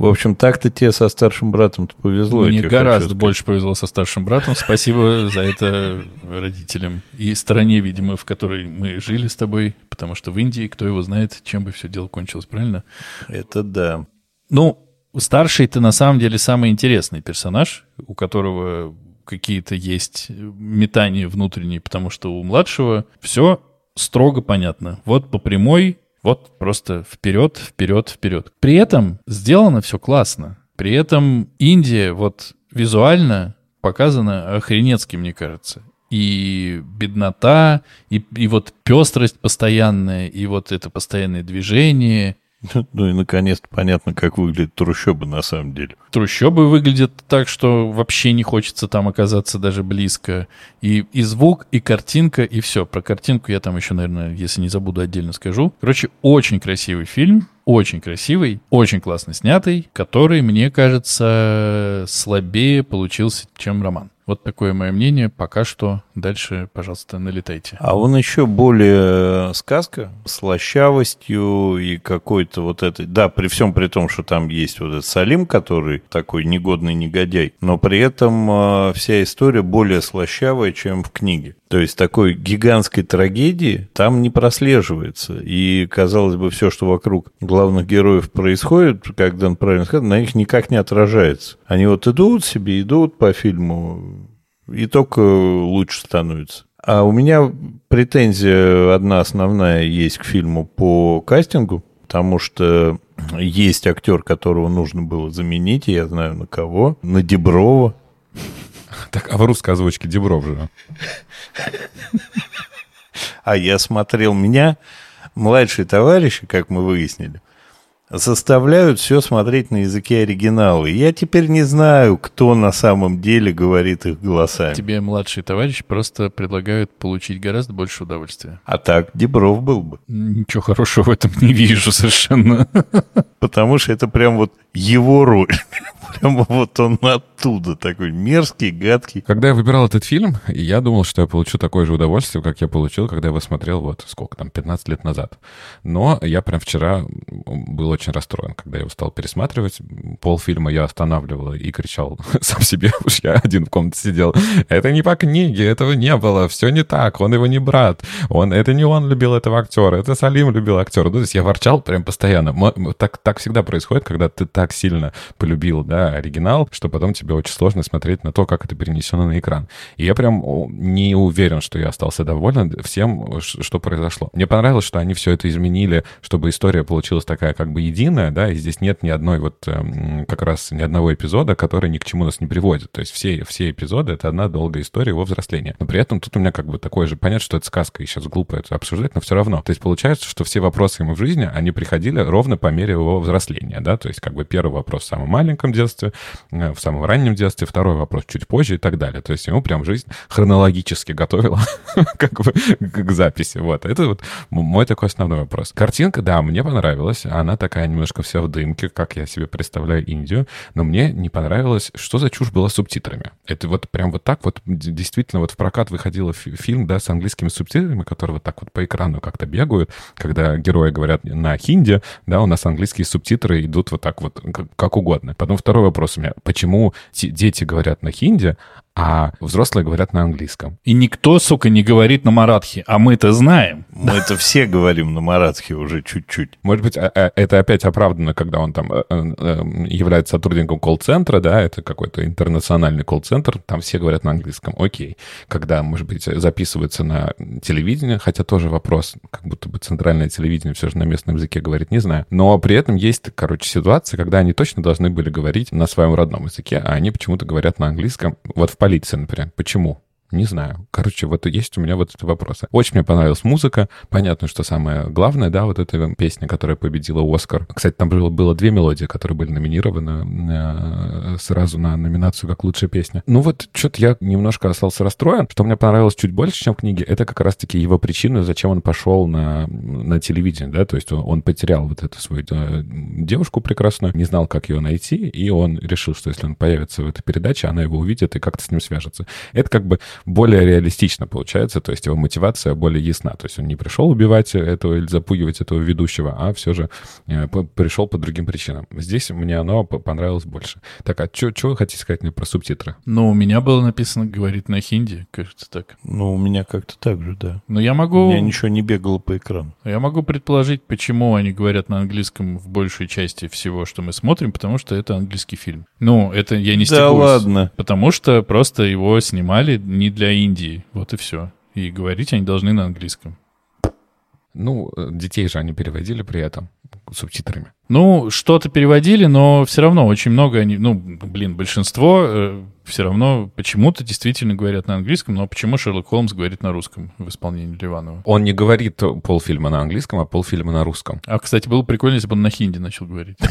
В общем, так-то тебе со старшим братом-то повезло. Мне гораздо больше повезло со старшим братом. Спасибо за это родителям. И стране, видимо, в которой мы жили с тобой, потому что в Индии, кто его знает, чем бы все дело кончилось, правильно? Это да. Ну, старший ты на самом деле самый интересный персонаж, у которого какие-то есть метания внутренние, потому что у младшего все строго понятно. Вот по прямой, вот просто вперед, вперед, вперед. При этом сделано все классно. При этом Индия вот визуально показана охренецки, мне кажется. И беднота, и, и вот пестрость постоянная, и вот это постоянное движение, Ну и наконец-то понятно, как выглядит трущоба на самом деле. трущобы выглядят так, что вообще не хочется там оказаться даже близко. И, и звук, и картинка, и все. Про картинку я там еще, наверное, если не забуду, отдельно скажу. Короче, очень красивый фильм, очень красивый, очень классно снятый, который, мне кажется, слабее получился, чем роман. Вот такое мое мнение. Пока что дальше, пожалуйста, налетайте. А он еще более э, сказка, слащавостью и какой-то вот этой... Да, при всем при том, что там есть вот этот Салим, который такой негодный негодяй, но при этом э, вся история более слащавая, чем в книге. То есть такой гигантской трагедии там не прослеживается. И, казалось бы, все, что вокруг главных героев происходит, как Дэн правильно сказал, на них никак не отражается. Они вот идут себе, идут по фильму, и только лучше становится. А у меня претензия одна основная есть к фильму по кастингу, потому что есть актер, которого нужно было заменить, я знаю на кого, на Деброва. Так, а в русской озвучке Дебров же. А я смотрел меня, младшие товарищи, как мы выяснили, заставляют все смотреть на языке оригинала. И я теперь не знаю, кто на самом деле говорит их голосами. Тебе младшие товарищи просто предлагают получить гораздо больше удовольствия. А так Дебров был бы. Ничего хорошего в этом не вижу совершенно. Потому что это прям вот его роль. Прямо вот он оттуда такой мерзкий, гадкий. Когда я выбирал этот фильм, я думал, что я получу такое же удовольствие, как я получил, когда его смотрел вот сколько там, 15 лет назад. Но я прям вчера был очень расстроен, когда я его стал пересматривать. Полфильма я останавливал и кричал сам себе, уж я один в комнате сидел. Это не по книге, этого не было, все не так, он его не брат. Он, это не он любил этого актера, это Салим любил актера. Ну, то есть я ворчал прям постоянно. Так, так всегда происходит, когда ты так сильно полюбил, да, оригинал, что потом тебе очень сложно смотреть на то, как это перенесено на экран. И я прям не уверен, что я остался доволен всем, что произошло. Мне понравилось, что они все это изменили, чтобы история получилась такая как бы единая, да, и здесь нет ни одной вот эм, как раз ни одного эпизода, который ни к чему нас не приводит. То есть все, все эпизоды — это одна долгая история его взросления. Но при этом тут у меня как бы такое же, понятно, что это сказка, и сейчас глупо это обсуждать, но все равно. То есть получается, что все вопросы ему в жизни, они приходили ровно по мере его взросления, да, то есть как бы первый вопрос в самом маленьком детстве, детстве, э, в самом раннем детстве, второй вопрос чуть позже и так далее. То есть ему прям жизнь хронологически готовила как бы к записи. Вот, это вот мой такой основной вопрос. Картинка, да, мне понравилась. Она такая немножко вся в дымке, как я себе представляю Индию. Но мне не понравилось, что за чушь была с субтитрами. Это вот прям вот так вот действительно вот в прокат выходил фильм, да, с английскими субтитрами, которые вот так вот по экрану как-то бегают, когда герои говорят на хинди, да, у нас английские субтитры идут вот так вот как угодно. Потом второй вопрос у меня. Почему дети говорят на хинди, а взрослые говорят на английском. И никто, сука, не говорит на маратхе, а мы-то знаем. Мы это все говорим на маратхе уже чуть-чуть. Может быть, а, а, это опять оправдано, когда он там э, э, является сотрудником колл-центра, да, это какой-то интернациональный колл-центр, там все говорят на английском, окей. Когда, может быть, записывается на телевидение, хотя тоже вопрос, как будто бы центральное телевидение все же на местном языке говорит, не знаю. Но при этом есть, короче, ситуация, когда они точно должны были говорить на своем родном языке, а они почему-то говорят на английском. Вот в полиции, например. Почему? Не знаю. Короче, вот есть у меня вот эти вопросы. Очень мне понравилась музыка. Понятно, что самое главное, да, вот эта песня, которая победила Оскар. Кстати, там было, было две мелодии, которые были номинированы э, сразу на номинацию как лучшая песня. Ну вот, что-то я немножко остался расстроен. Что мне понравилось чуть больше, чем в книге, это как раз-таки его причины, зачем он пошел на, на телевидение, да, то есть он, он потерял вот эту свою да, девушку прекрасную, не знал, как ее найти, и он решил, что если он появится в этой передаче, она его увидит и как-то с ним свяжется. Это как бы более реалистично получается, то есть его мотивация более ясна. То есть он не пришел убивать этого или запугивать этого ведущего, а все же э, пришел по другим причинам. Здесь мне оно понравилось больше. Так, а что вы хотите сказать мне про субтитры? Ну, у меня было написано, говорит на хинди, кажется так. Ну, у меня как-то так же, да. Но я могу... У меня ничего не бегало по экрану. Я могу предположить, почему они говорят на английском в большей части всего, что мы смотрим, потому что это английский фильм. Ну, это я не стебусь. Да ладно. Потому что просто его снимали не для Индии. Вот и все. И говорить они должны на английском. Ну, э, детей же они переводили при этом субтитрами. Ну, что-то переводили, но все равно очень много они, ну, блин, большинство э, все равно почему-то действительно говорят на английском, но почему Шерлок Холмс говорит на русском в исполнении Ливанова? Он не говорит полфильма на английском, а полфильма на русском. А, кстати, было прикольно, если бы он на хинди начал говорить.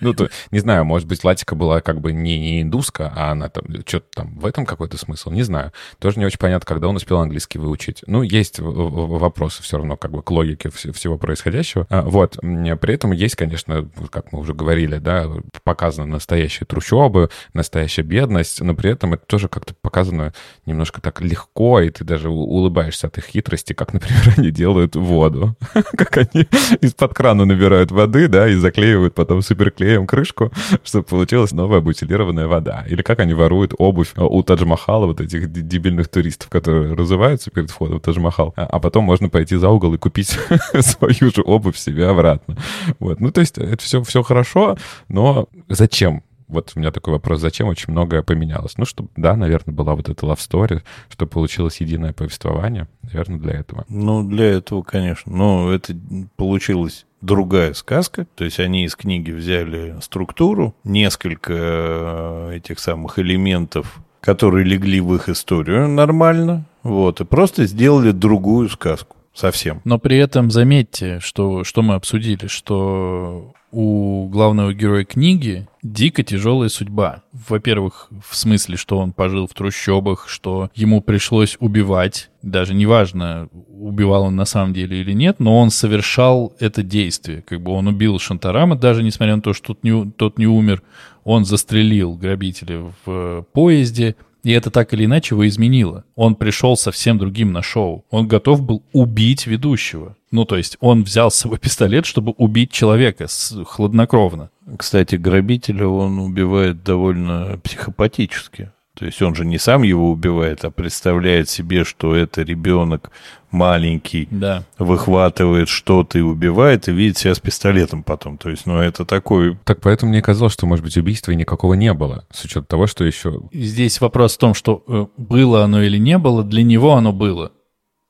Ну, то, не знаю, может быть, Латика была как бы не, не индуска, а она там, что-то там, в этом какой-то смысл, не знаю. Тоже не очень понятно, когда он успел английский выучить. Ну, есть вопросы все равно как бы к логике всего происходящего. А, вот, при этом есть, конечно, как мы уже говорили, да, показаны настоящие трущобы, настоящая бедность, бедность, но при этом это тоже как-то показано немножко так легко, и ты даже улыбаешься от их хитрости, как, например, они делают воду. Как они из-под крана набирают воды, да, и заклеивают потом суперклеем крышку, чтобы получилась новая бутилированная вода. Или как они воруют обувь у Тадж-Махала, вот этих дебильных туристов, которые разуваются перед входом в Тадж-Махал, а, а потом можно пойти за угол и купить свою же обувь себе обратно. Вот. Ну, то есть это все, все хорошо, но зачем? Вот у меня такой вопрос, зачем очень многое поменялось? Ну, чтобы, да, наверное, была вот эта love story, чтобы получилось единое повествование, наверное, для этого. Ну, для этого, конечно. Но это получилось другая сказка. То есть они из книги взяли структуру, несколько э, этих самых элементов, которые легли в их историю нормально, вот, и просто сделали другую сказку. Совсем. Но при этом заметьте, что, что мы обсудили, что у главного героя книги дико тяжелая судьба. Во-первых, в смысле, что он пожил в трущобах, что ему пришлось убивать. Даже неважно, убивал он на самом деле или нет, но он совершал это действие. Как бы он убил Шантарама, даже несмотря на то, что тот не, тот не умер. Он застрелил грабителя в поезде, и это так или иначе его изменило. Он пришел совсем другим на шоу. Он готов был убить ведущего. Ну, то есть он взял с собой пистолет, чтобы убить человека хладнокровно. Кстати, грабителя он убивает довольно психопатически. То есть он же не сам его убивает, а представляет себе, что это ребенок маленький, да. выхватывает что-то и убивает, и видит себя с пистолетом потом. То есть, ну, это такой... Так поэтому мне казалось, что, может быть, убийства никакого не было, с учетом того, что еще... Здесь вопрос в том, что э, было оно или не было, для него оно было.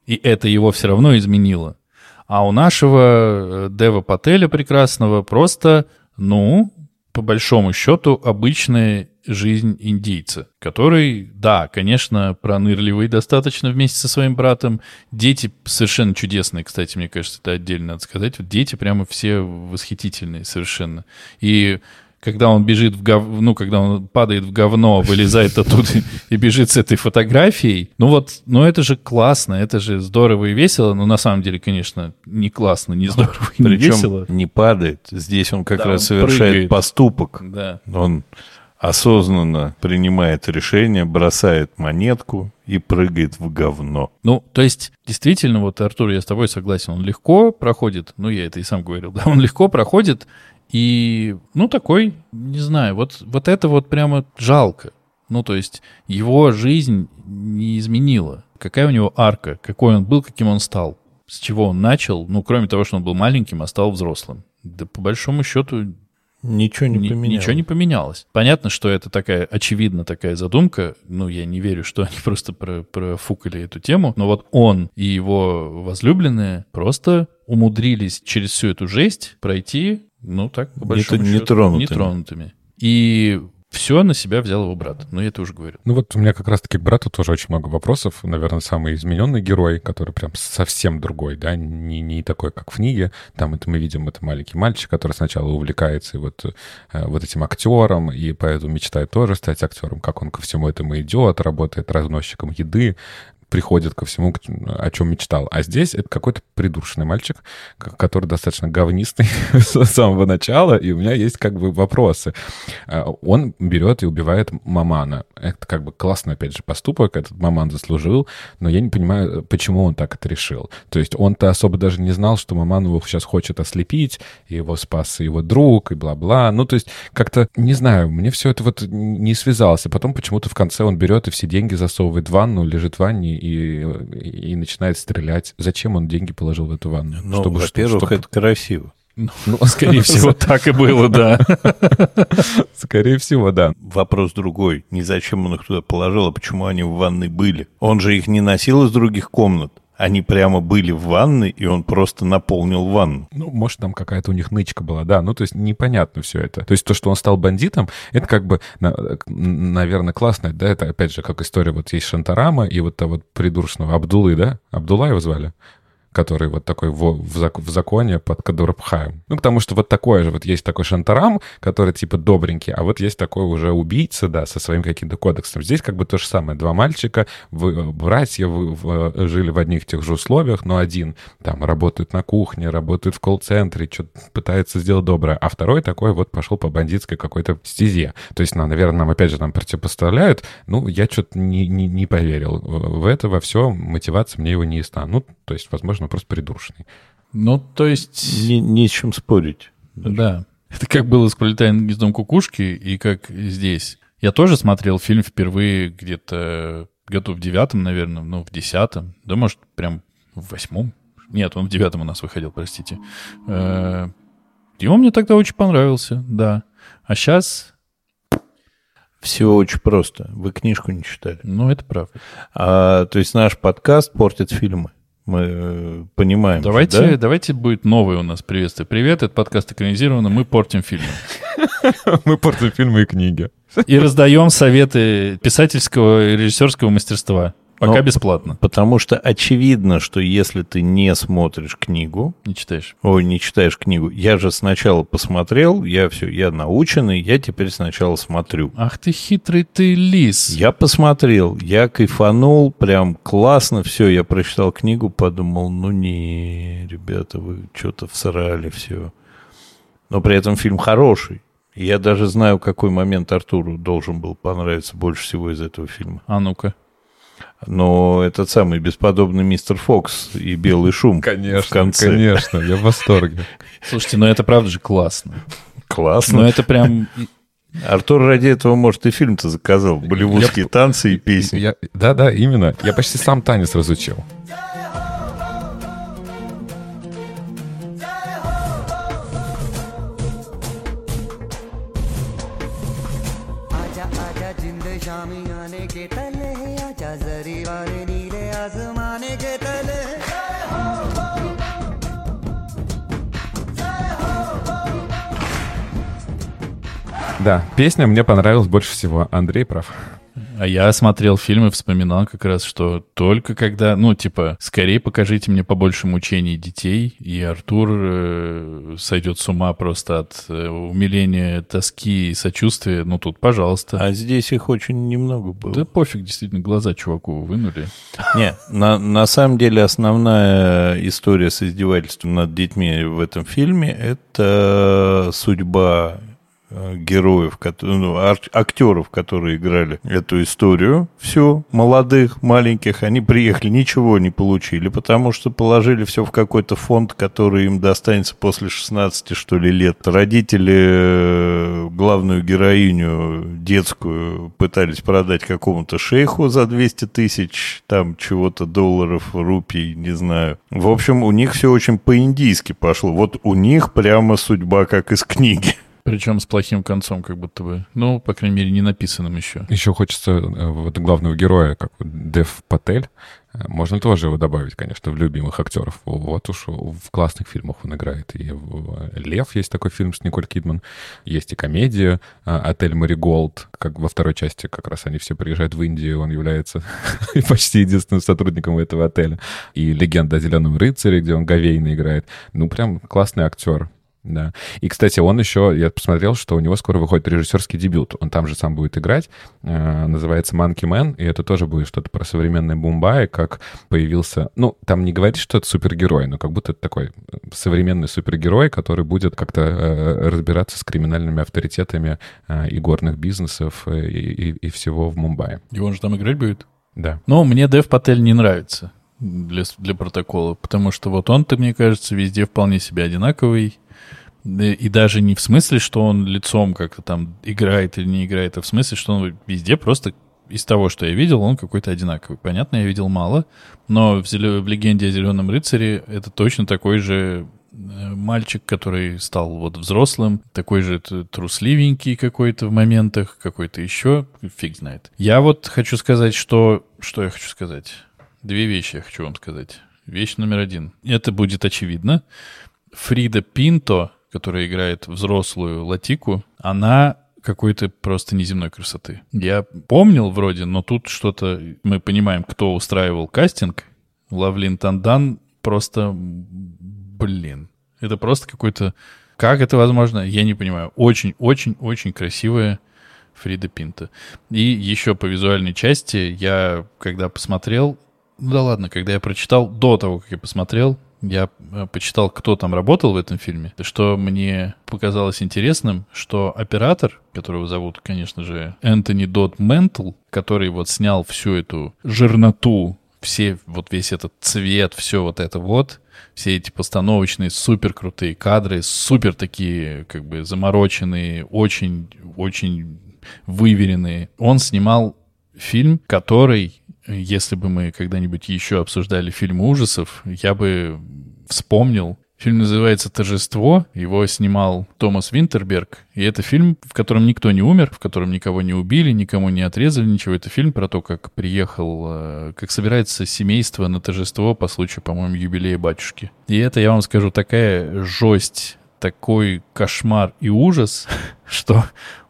И это его все равно изменило. А у нашего э, Дева Пателя прекрасного просто, ну, по большому счету, обычная жизнь индейца, который, да, конечно, пронырливый достаточно вместе со своим братом. Дети совершенно чудесные, кстати, мне кажется, это отдельно надо сказать. Дети прямо все восхитительные совершенно. И когда он бежит в гов... ну, когда он падает в говно, вылезает оттуда и бежит с этой фотографией. Ну вот, ну это же классно, это же здорово и весело, но на самом деле, конечно, не классно, не здорово и не Причем весело. не падает. Здесь он как Да, раз он совершает прыгает. поступок. Да. Он осознанно принимает решение, бросает монетку и прыгает в говно. Ну, то есть, действительно, вот, Артур, я с тобой согласен, он легко проходит, ну, я это и сам говорил, да, он легко проходит, и, ну, такой, не знаю, вот, вот это вот прямо жалко. Ну, то есть, его жизнь не изменила. Какая у него арка, какой он был, каким он стал, с чего он начал, ну, кроме того, что он был маленьким, а стал взрослым. Да, по большому счету, Ничего не поменялось. Ничего не поменялось. Понятно, что это такая, очевидно, такая задумка. Ну, я не верю, что они просто про, профукали эту тему. Но вот он и его возлюбленные просто умудрились через всю эту жесть пройти, ну, так, по большому счету, нетронутыми. нетронутыми. И все на себя взял его брат. Ну, я это уже говорил. Ну вот у меня как раз-таки к брату тоже очень много вопросов. Наверное, самый измененный герой, который прям совсем другой, да, не, не такой, как в книге. Там это мы видим, это маленький мальчик, который сначала увлекается и вот, э, вот этим актером, и поэтому мечтает тоже стать актером, как он ко всему этому идет, работает разносчиком еды, приходит ко всему, о чем мечтал. А здесь это какой-то придуршенный мальчик, который достаточно говнистый с самого начала, и у меня есть как бы вопросы. А, Он берет и убивает мамана. Это как бы классный, опять же, поступок, этот маман заслужил, но я не понимаю, почему он так это решил. То есть он-то особо даже не знал, что маман его сейчас хочет ослепить, и его спас его друг, и бла-бла. Ну, то есть как-то, не знаю, мне все это вот не связалось. А потом почему-то в конце он берет и все деньги засовывает в ванну, лежит в ванне и, и начинает стрелять. Зачем он деньги положил в эту ванну? Ну, Чтобы что- во-первых, чтобы- это красиво. Ну, скорее всего, так и было, да. Скорее всего, да. Вопрос другой. Не зачем он их туда положил, а почему они в ванной были. Он же их не носил из других комнат. Они прямо были в ванной, и он просто наполнил ванну. Ну, может, там какая-то у них нычка была, да. Ну, то есть непонятно все это. То есть то, что он стал бандитом, это как бы, на- наверное, классно, да, это опять же как история, вот есть Шантарама и вот того вот придуршного Абдулы, да? Абдулла его звали? Который вот такой в, в, зак- в законе под Кадурабхаем. Ну, потому что вот такое же, вот есть такой Шантарам, который типа добренький, а вот есть такой уже убийца, да, со своим каким-то кодексом. Здесь как бы то же самое. Два мальчика, вы, братья вы, в- жили в одних тех же условиях, но один там работает на кухне, работает в колл-центре, что-то пытается сделать доброе, а второй такой вот пошел по бандитской какой-то стезе. То есть, ну, наверное, нам опять же там противопоставляют. Ну, я что-то не, не, не поверил в это, во все. Мотивация мне его не ясна. Ну, то есть, возможно, просто придуршенный. Ну, то есть... Не, не с чем спорить. Да. Это как было с «Пролетаем гнездом кукушки» и как здесь. Я тоже смотрел фильм впервые где-то году в девятом, наверное, ну, в десятом. Да, может, прям в восьмом. Нет, он в девятом у нас выходил, простите. Э, И он мне тогда очень понравился, да. А сейчас Все очень просто. Вы книжку не читали. Ну, это правда. А, то есть наш подкаст портит фильмы. Мы э, понимаем. Давайте, да? давайте будет новый у нас приветствие. Привет, это подкаст экранизировано, мы портим фильмы. Мы портим фильмы и книги. И раздаем советы писательского и режиссерского мастерства. Пока Но- бесплатно. Потому что очевидно, что если ты не смотришь книгу, Не читаешь. ой, не читаешь книгу, я же сначала посмотрел, я все, я наученный, я теперь сначала смотрю. Ах ты хитрый ты лис. Я посмотрел, я кайфанул, прям классно, все, я прочитал книгу, подумал, ну не, ребята, вы что-то всрали все. Но при этом фильм хороший. Я даже знаю, какой момент Артуру должен был понравиться больше всего из этого фильма. А ну-ка. Но этот самый бесподобный мистер Фокс и белый шум в Конечно, конце. конечно, я в восторге. Слушайте, ну это правда же классно. Классно. Ну это прям... Артур ради этого, может, и фильм-то заказал. Болливудские танцы и песни. Я- Да-да, именно. Я почти сам танец разучил. Да, песня мне понравилась больше всего. Андрей прав. А я смотрел фильм и вспоминал как раз, что только когда, ну, типа, скорее покажите мне побольше мучений детей, и Артур э, сойдет с ума просто от э, умиления, тоски и сочувствия, ну, тут, пожалуйста. А здесь их очень немного было. Да пофиг, действительно, глаза чуваку вынули. Не, на, на самом деле основная история с издевательством над детьми в этом фильме – это судьба э, героев, кото- ну, актеров, которые играли эту историю, всю, молодых, маленьких, они приехали, ничего не получили, потому что положили все в какой-то фонд, который им достанется после 16, что ли, лет. Родители э, главную героиню детскую пытались продать какому-то шейху за 200 тысяч, там чего-то долларов, рупий, не знаю. В общем, у них все очень по-индийски пошло. Вот у них прямо судьба как из книги. Причем с плохим концом, как будто бы. Ну, по крайней мере, не написанным еще. Еще хочется э, вот главного героя, как Дев Патель. Э, Можно тоже его добавить, конечно, в любимых актеров. Вот уж в классных фильмах он играет. И в «Лев» есть такой фильм с Николь Кидман. Есть и комедия э, «Отель Мариголд». Как во второй части как раз они все приезжают в Индию, он является почти единственным сотрудником этого отеля. И «Легенда о зеленом рыцаре», где он Гавейна играет. Ну, прям классный актер. Да. И, кстати, он еще, я посмотрел, что у него скоро выходит режиссерский дебют. Он там же сам будет играть. Э, называется Monkey Man. И это тоже будет что-то про современный Бумбай, как появился... Ну, там не говорит, что это супергерой, но как будто это такой современный супергерой, который будет как-то э, разбираться с криминальными авторитетами э, и горных бизнесов и, и- и всего в Мумбаи. И он же там играть будет? Да. Ну, мне Дэв Патель не нравится для, для протокола, потому что вот он-то, мне кажется, везде вполне себе одинаковый. Да И даже не в смысле, что он лицом как-то там играет или не играет, а в смысле, что он везде просто из того, что я видел, он какой-то одинаковый. Понятно, я видел мало, но в, зелё- в «Легенде о зеленом рыцаре» это точно такой же э, мальчик, который стал вот взрослым, такой же трусливенький какой-то в моментах, какой-то еще, фиг знает. Я вот хочу сказать, что... Что я хочу сказать? Две вещи я хочу вам сказать. Вещь номер один. Это будет очевидно. Фрида Пинто, которая играет взрослую Латику, она какой-то просто неземной красоты. Я помнил вроде, но тут что-то... Мы понимаем, кто устраивал кастинг. Лавлин Тандан просто... Блин. Это просто какой-то... Как это возможно? Я не понимаю. Очень-очень-очень красивая Фрида Пинто. И еще по визуальной части я, когда посмотрел... Ну да ладно, когда я прочитал, до того, как я посмотрел, я э, почитал, кто там работал в этом фильме, что мне показалось интересным, что оператор, которого зовут, конечно же, Энтони Дот Ментл, который вот снял всю эту жирноту, все, вот весь этот цвет, все вот это вот, все эти постановочные супер крутые кадры, супер такие, как бы замороченные, очень, очень выверенные. Он снимал фильм, который, если бы мы когда-нибудь еще обсуждали фильмы ужасов, я бы вспомнил Фильм называется «Торжество». Его снимал Томас Винтерберг. И это фильм, в котором никто не умер, в котором никого не убили, никому не отрезали ничего. Это фильм про то, как приехал, э, как собирается семейство на торжество по случаю, по-моему, юбилея батюшки. И это, я вам скажу, такая жесть, такой кошмар и ужас, что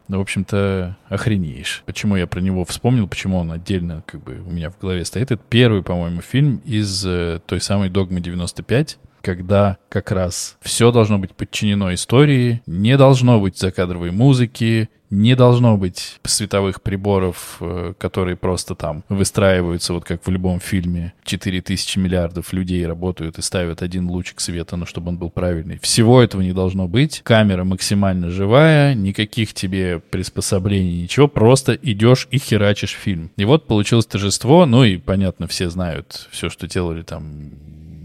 в общем-то, охренеешь. Почему я про него вспомнил, почему он отдельно как бы у меня в голове стоит. Это первый, по-моему, фильм из э, той самой «Догмы 95», когда как раз все должно быть подчинено истории, не должно быть закадровой музыки, не должно быть световых приборов, э, которые просто там выстраиваются, вот как в любом фильме. 4000 миллиардов людей работают и ставят один лучик света, но чтобы он был правильный. Всего этого не должно быть. Камера максимально живая, никаких тебе приспособлений, ничего. Просто идешь и херачишь фильм. И вот получилось торжество. Ну и, понятно, все знают все, что делали там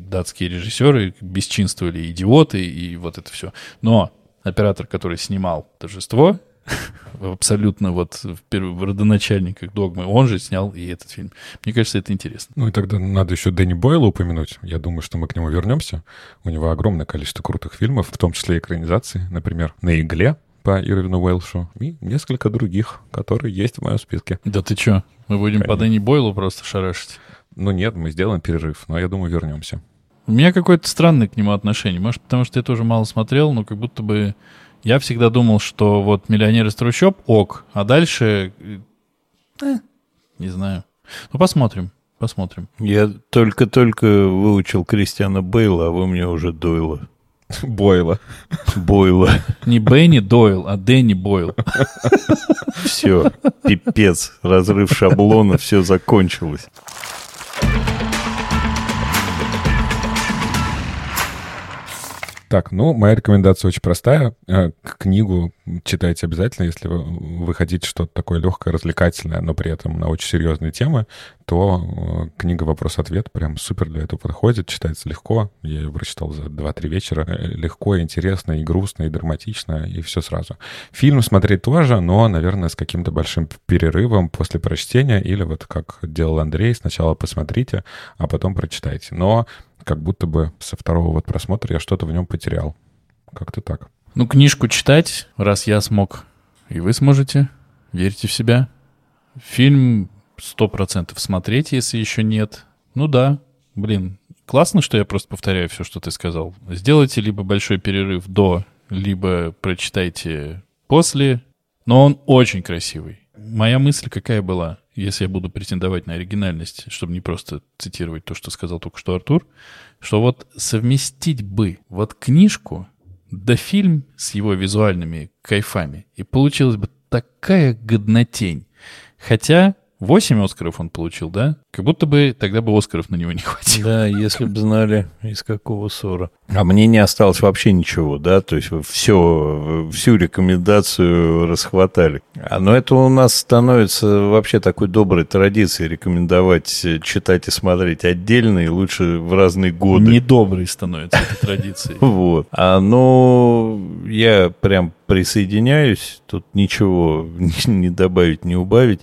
датские режиссеры бесчинствовали, идиоты и вот это все. Но оператор, который снимал торжество, абсолютно вот в, родоначальниках догмы, он же снял и этот фильм. Мне кажется, это интересно. Ну и тогда надо еще Дэнни Бойла упомянуть. Я думаю, что мы к нему вернемся. У него огромное количество крутых фильмов, в том числе экранизации, например, «На игле», по Ирвину Уэлшу и несколько других, которые есть в моем списке. Да ты чё? Мы будем Конечно. по Дэнни Бойлу просто шарашить? Ну нет, мы сделаем перерыв, но я думаю, вернемся. У меня какое-то странное к нему отношение. Может, потому что я тоже мало смотрел, но как будто бы я всегда думал, что вот «Миллионер из трущоб» ок, а дальше... Э, не знаю. Ну, посмотрим. Посмотрим. Я только-только выучил Кристиана Бейла, а вы мне уже Дойла. Бойла. Бойла. Не Бенни Дойл, а Дэнни Бойл. Все, пипец, разрыв шаблона, все закончилось. Так, ну, моя рекомендация очень простая. Э, книгу читайте обязательно, если вы, хотите что-то такое легкое, развлекательное, но при этом на очень серьезные темы, то э, книга «Вопрос-ответ» прям супер для этого подходит, читается легко. Я ее прочитал за 2-3 вечера. Э, легко, интересно, и грустно, и драматично, и все сразу. Фильм смотреть тоже, но, наверное, с каким-то большим перерывом после прочтения, или вот как делал Андрей, сначала посмотрите, а потом прочитайте. Но как будто бы со второго вот просмотра я что-то в нем потерял. Как-то так. Ну, книжку читать, раз я смог, и вы сможете. Верьте в себя. Фильм сто процентов смотреть, если еще нет. Ну да, блин, классно, что я просто повторяю все, что ты сказал. Сделайте либо большой перерыв до, либо прочитайте после. Но он очень красивый. Моя мысль какая была? Если я буду претендовать на оригинальность, чтобы не просто цитировать то, что сказал только что Артур, что вот совместить бы вот книжку да фильм с его визуальными кайфами, и получилась бы такая годнотень. Хотя 8 Оскаров он получил, да? Как будто бы тогда бы Оскаров на него не хватило. Да, если бы знали, из какого ссора. А мне не осталось вообще ничего, да? То есть все, всю рекомендацию расхватали. А, но это у нас становится вообще такой доброй традицией рекомендовать читать и смотреть отдельно и лучше в разные годы. Недоброй становится эта традиция. Вот. А ну, я прям присоединяюсь. Тут ничего не добавить, не убавить.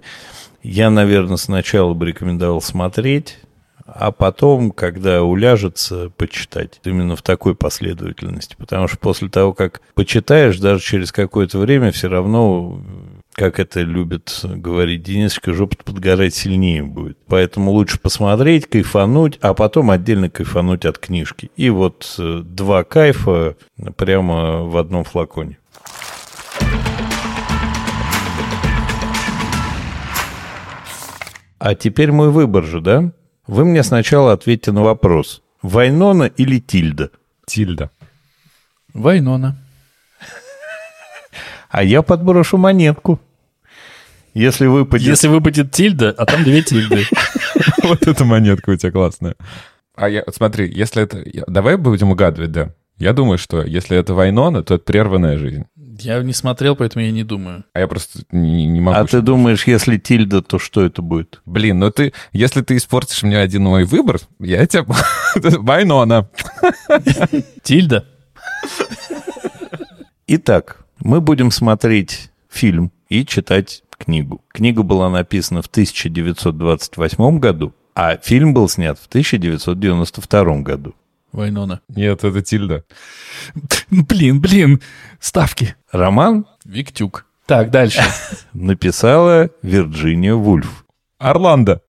Я, наверное, сначала бы рекомендовал смотреть, а потом, когда уляжется, почитать. Именно в такой последовательности. Потому что после того, как почитаешь, даже через какое-то время все равно, как это любит говорить Денисочка, жопа подгорать сильнее будет. Поэтому лучше посмотреть, кайфануть, а потом отдельно кайфануть от книжки. И вот э, два кайфа прямо в одном флаконе. А теперь мой выбор же, да? Вы мне сначала ответьте на вопрос. Вайнона или Тильда? Тильда. Вайнона. А я подброшу монетку. Если выпадет... Если выпадет Тильда, а там две Тильды. Вот эта монетка у тебя классная. А я, смотри, если это... Давай будем угадывать, да. Я думаю, что если это Вайнона, то это прерванная жизнь. Я не смотрел, поэтому я не думаю. А я просто не, не могу. А ты думаешь, если Тильда, то что это будет? Блин, ну ты, если ты испортишь мне один мой выбор, я тебя... Вайнона. Тильда. Итак, мы будем смотреть фильм и читать книгу. Книга была написана в 1928 году, а фильм был снят в 1992 году. Вайнона. Нет, это Тильда. Блин, блин, ставки. Роман Виктюк. Так, дальше. написала Вирджиния Вульф. Орландо.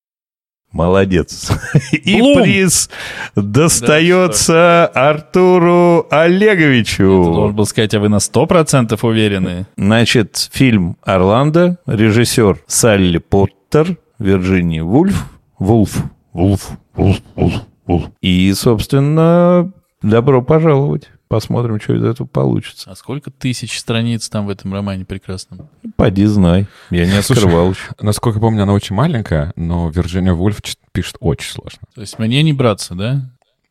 Молодец. И Блум. приз достается Артуру Ты должен Олеговичу. был сказать, а вы на 100% уверены? Значит, фильм «Орландо», режиссер Салли Поттер, Вирджиния Вульф, Вулф, Вулф, Вулф, Вулф, Вулф. И, собственно, добро пожаловать. Посмотрим, что из этого получится. А сколько тысяч страниц там в этом романе прекрасном? Поди знай. Я не открывал еще. Насколько помню, она очень маленькая, но Вирджиния Вульф пишет очень сложно. То есть мне не браться, да?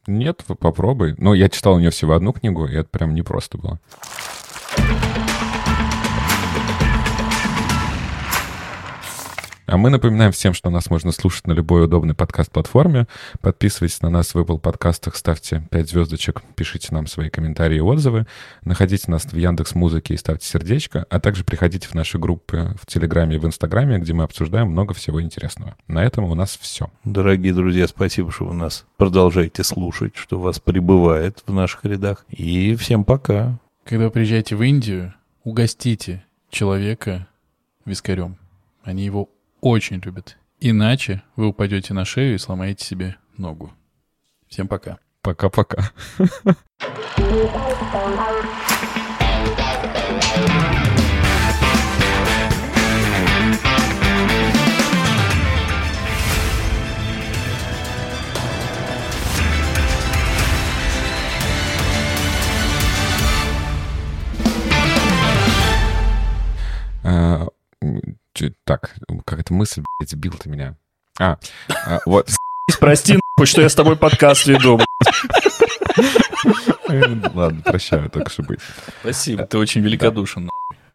Нет, попробуй. Ну, я читал у нее всего одну книгу, и это прям непросто было. А мы напоминаем всем, что нас можно слушать на любой удобной подкаст-платформе. Подписывайтесь на нас в Apple подкастах, ставьте 5 звездочек, пишите нам свои комментарии и отзывы. Находите нас в Яндекс Музыке и ставьте сердечко, а также приходите в наши группы в Телеграме и в Инстаграме, где мы обсуждаем много всего интересного. На этом у нас все. Дорогие друзья, спасибо, что вы нас продолжаете слушать, что вас прибывает в наших рядах. И всем пока. Когда вы приезжаете в Индию, угостите человека вискарем. Они его очень любят. Иначе вы упадете на шею и сломаете себе ногу. Всем пока. Пока-пока. А, Так, какая-то мысль, блядь, сбил ты меня. А, а, вот. Прости, нахуй, что я с тобой подкаст веду. Ладно, прощаю, так что быть. Спасибо, ты очень великодушен. нахуй.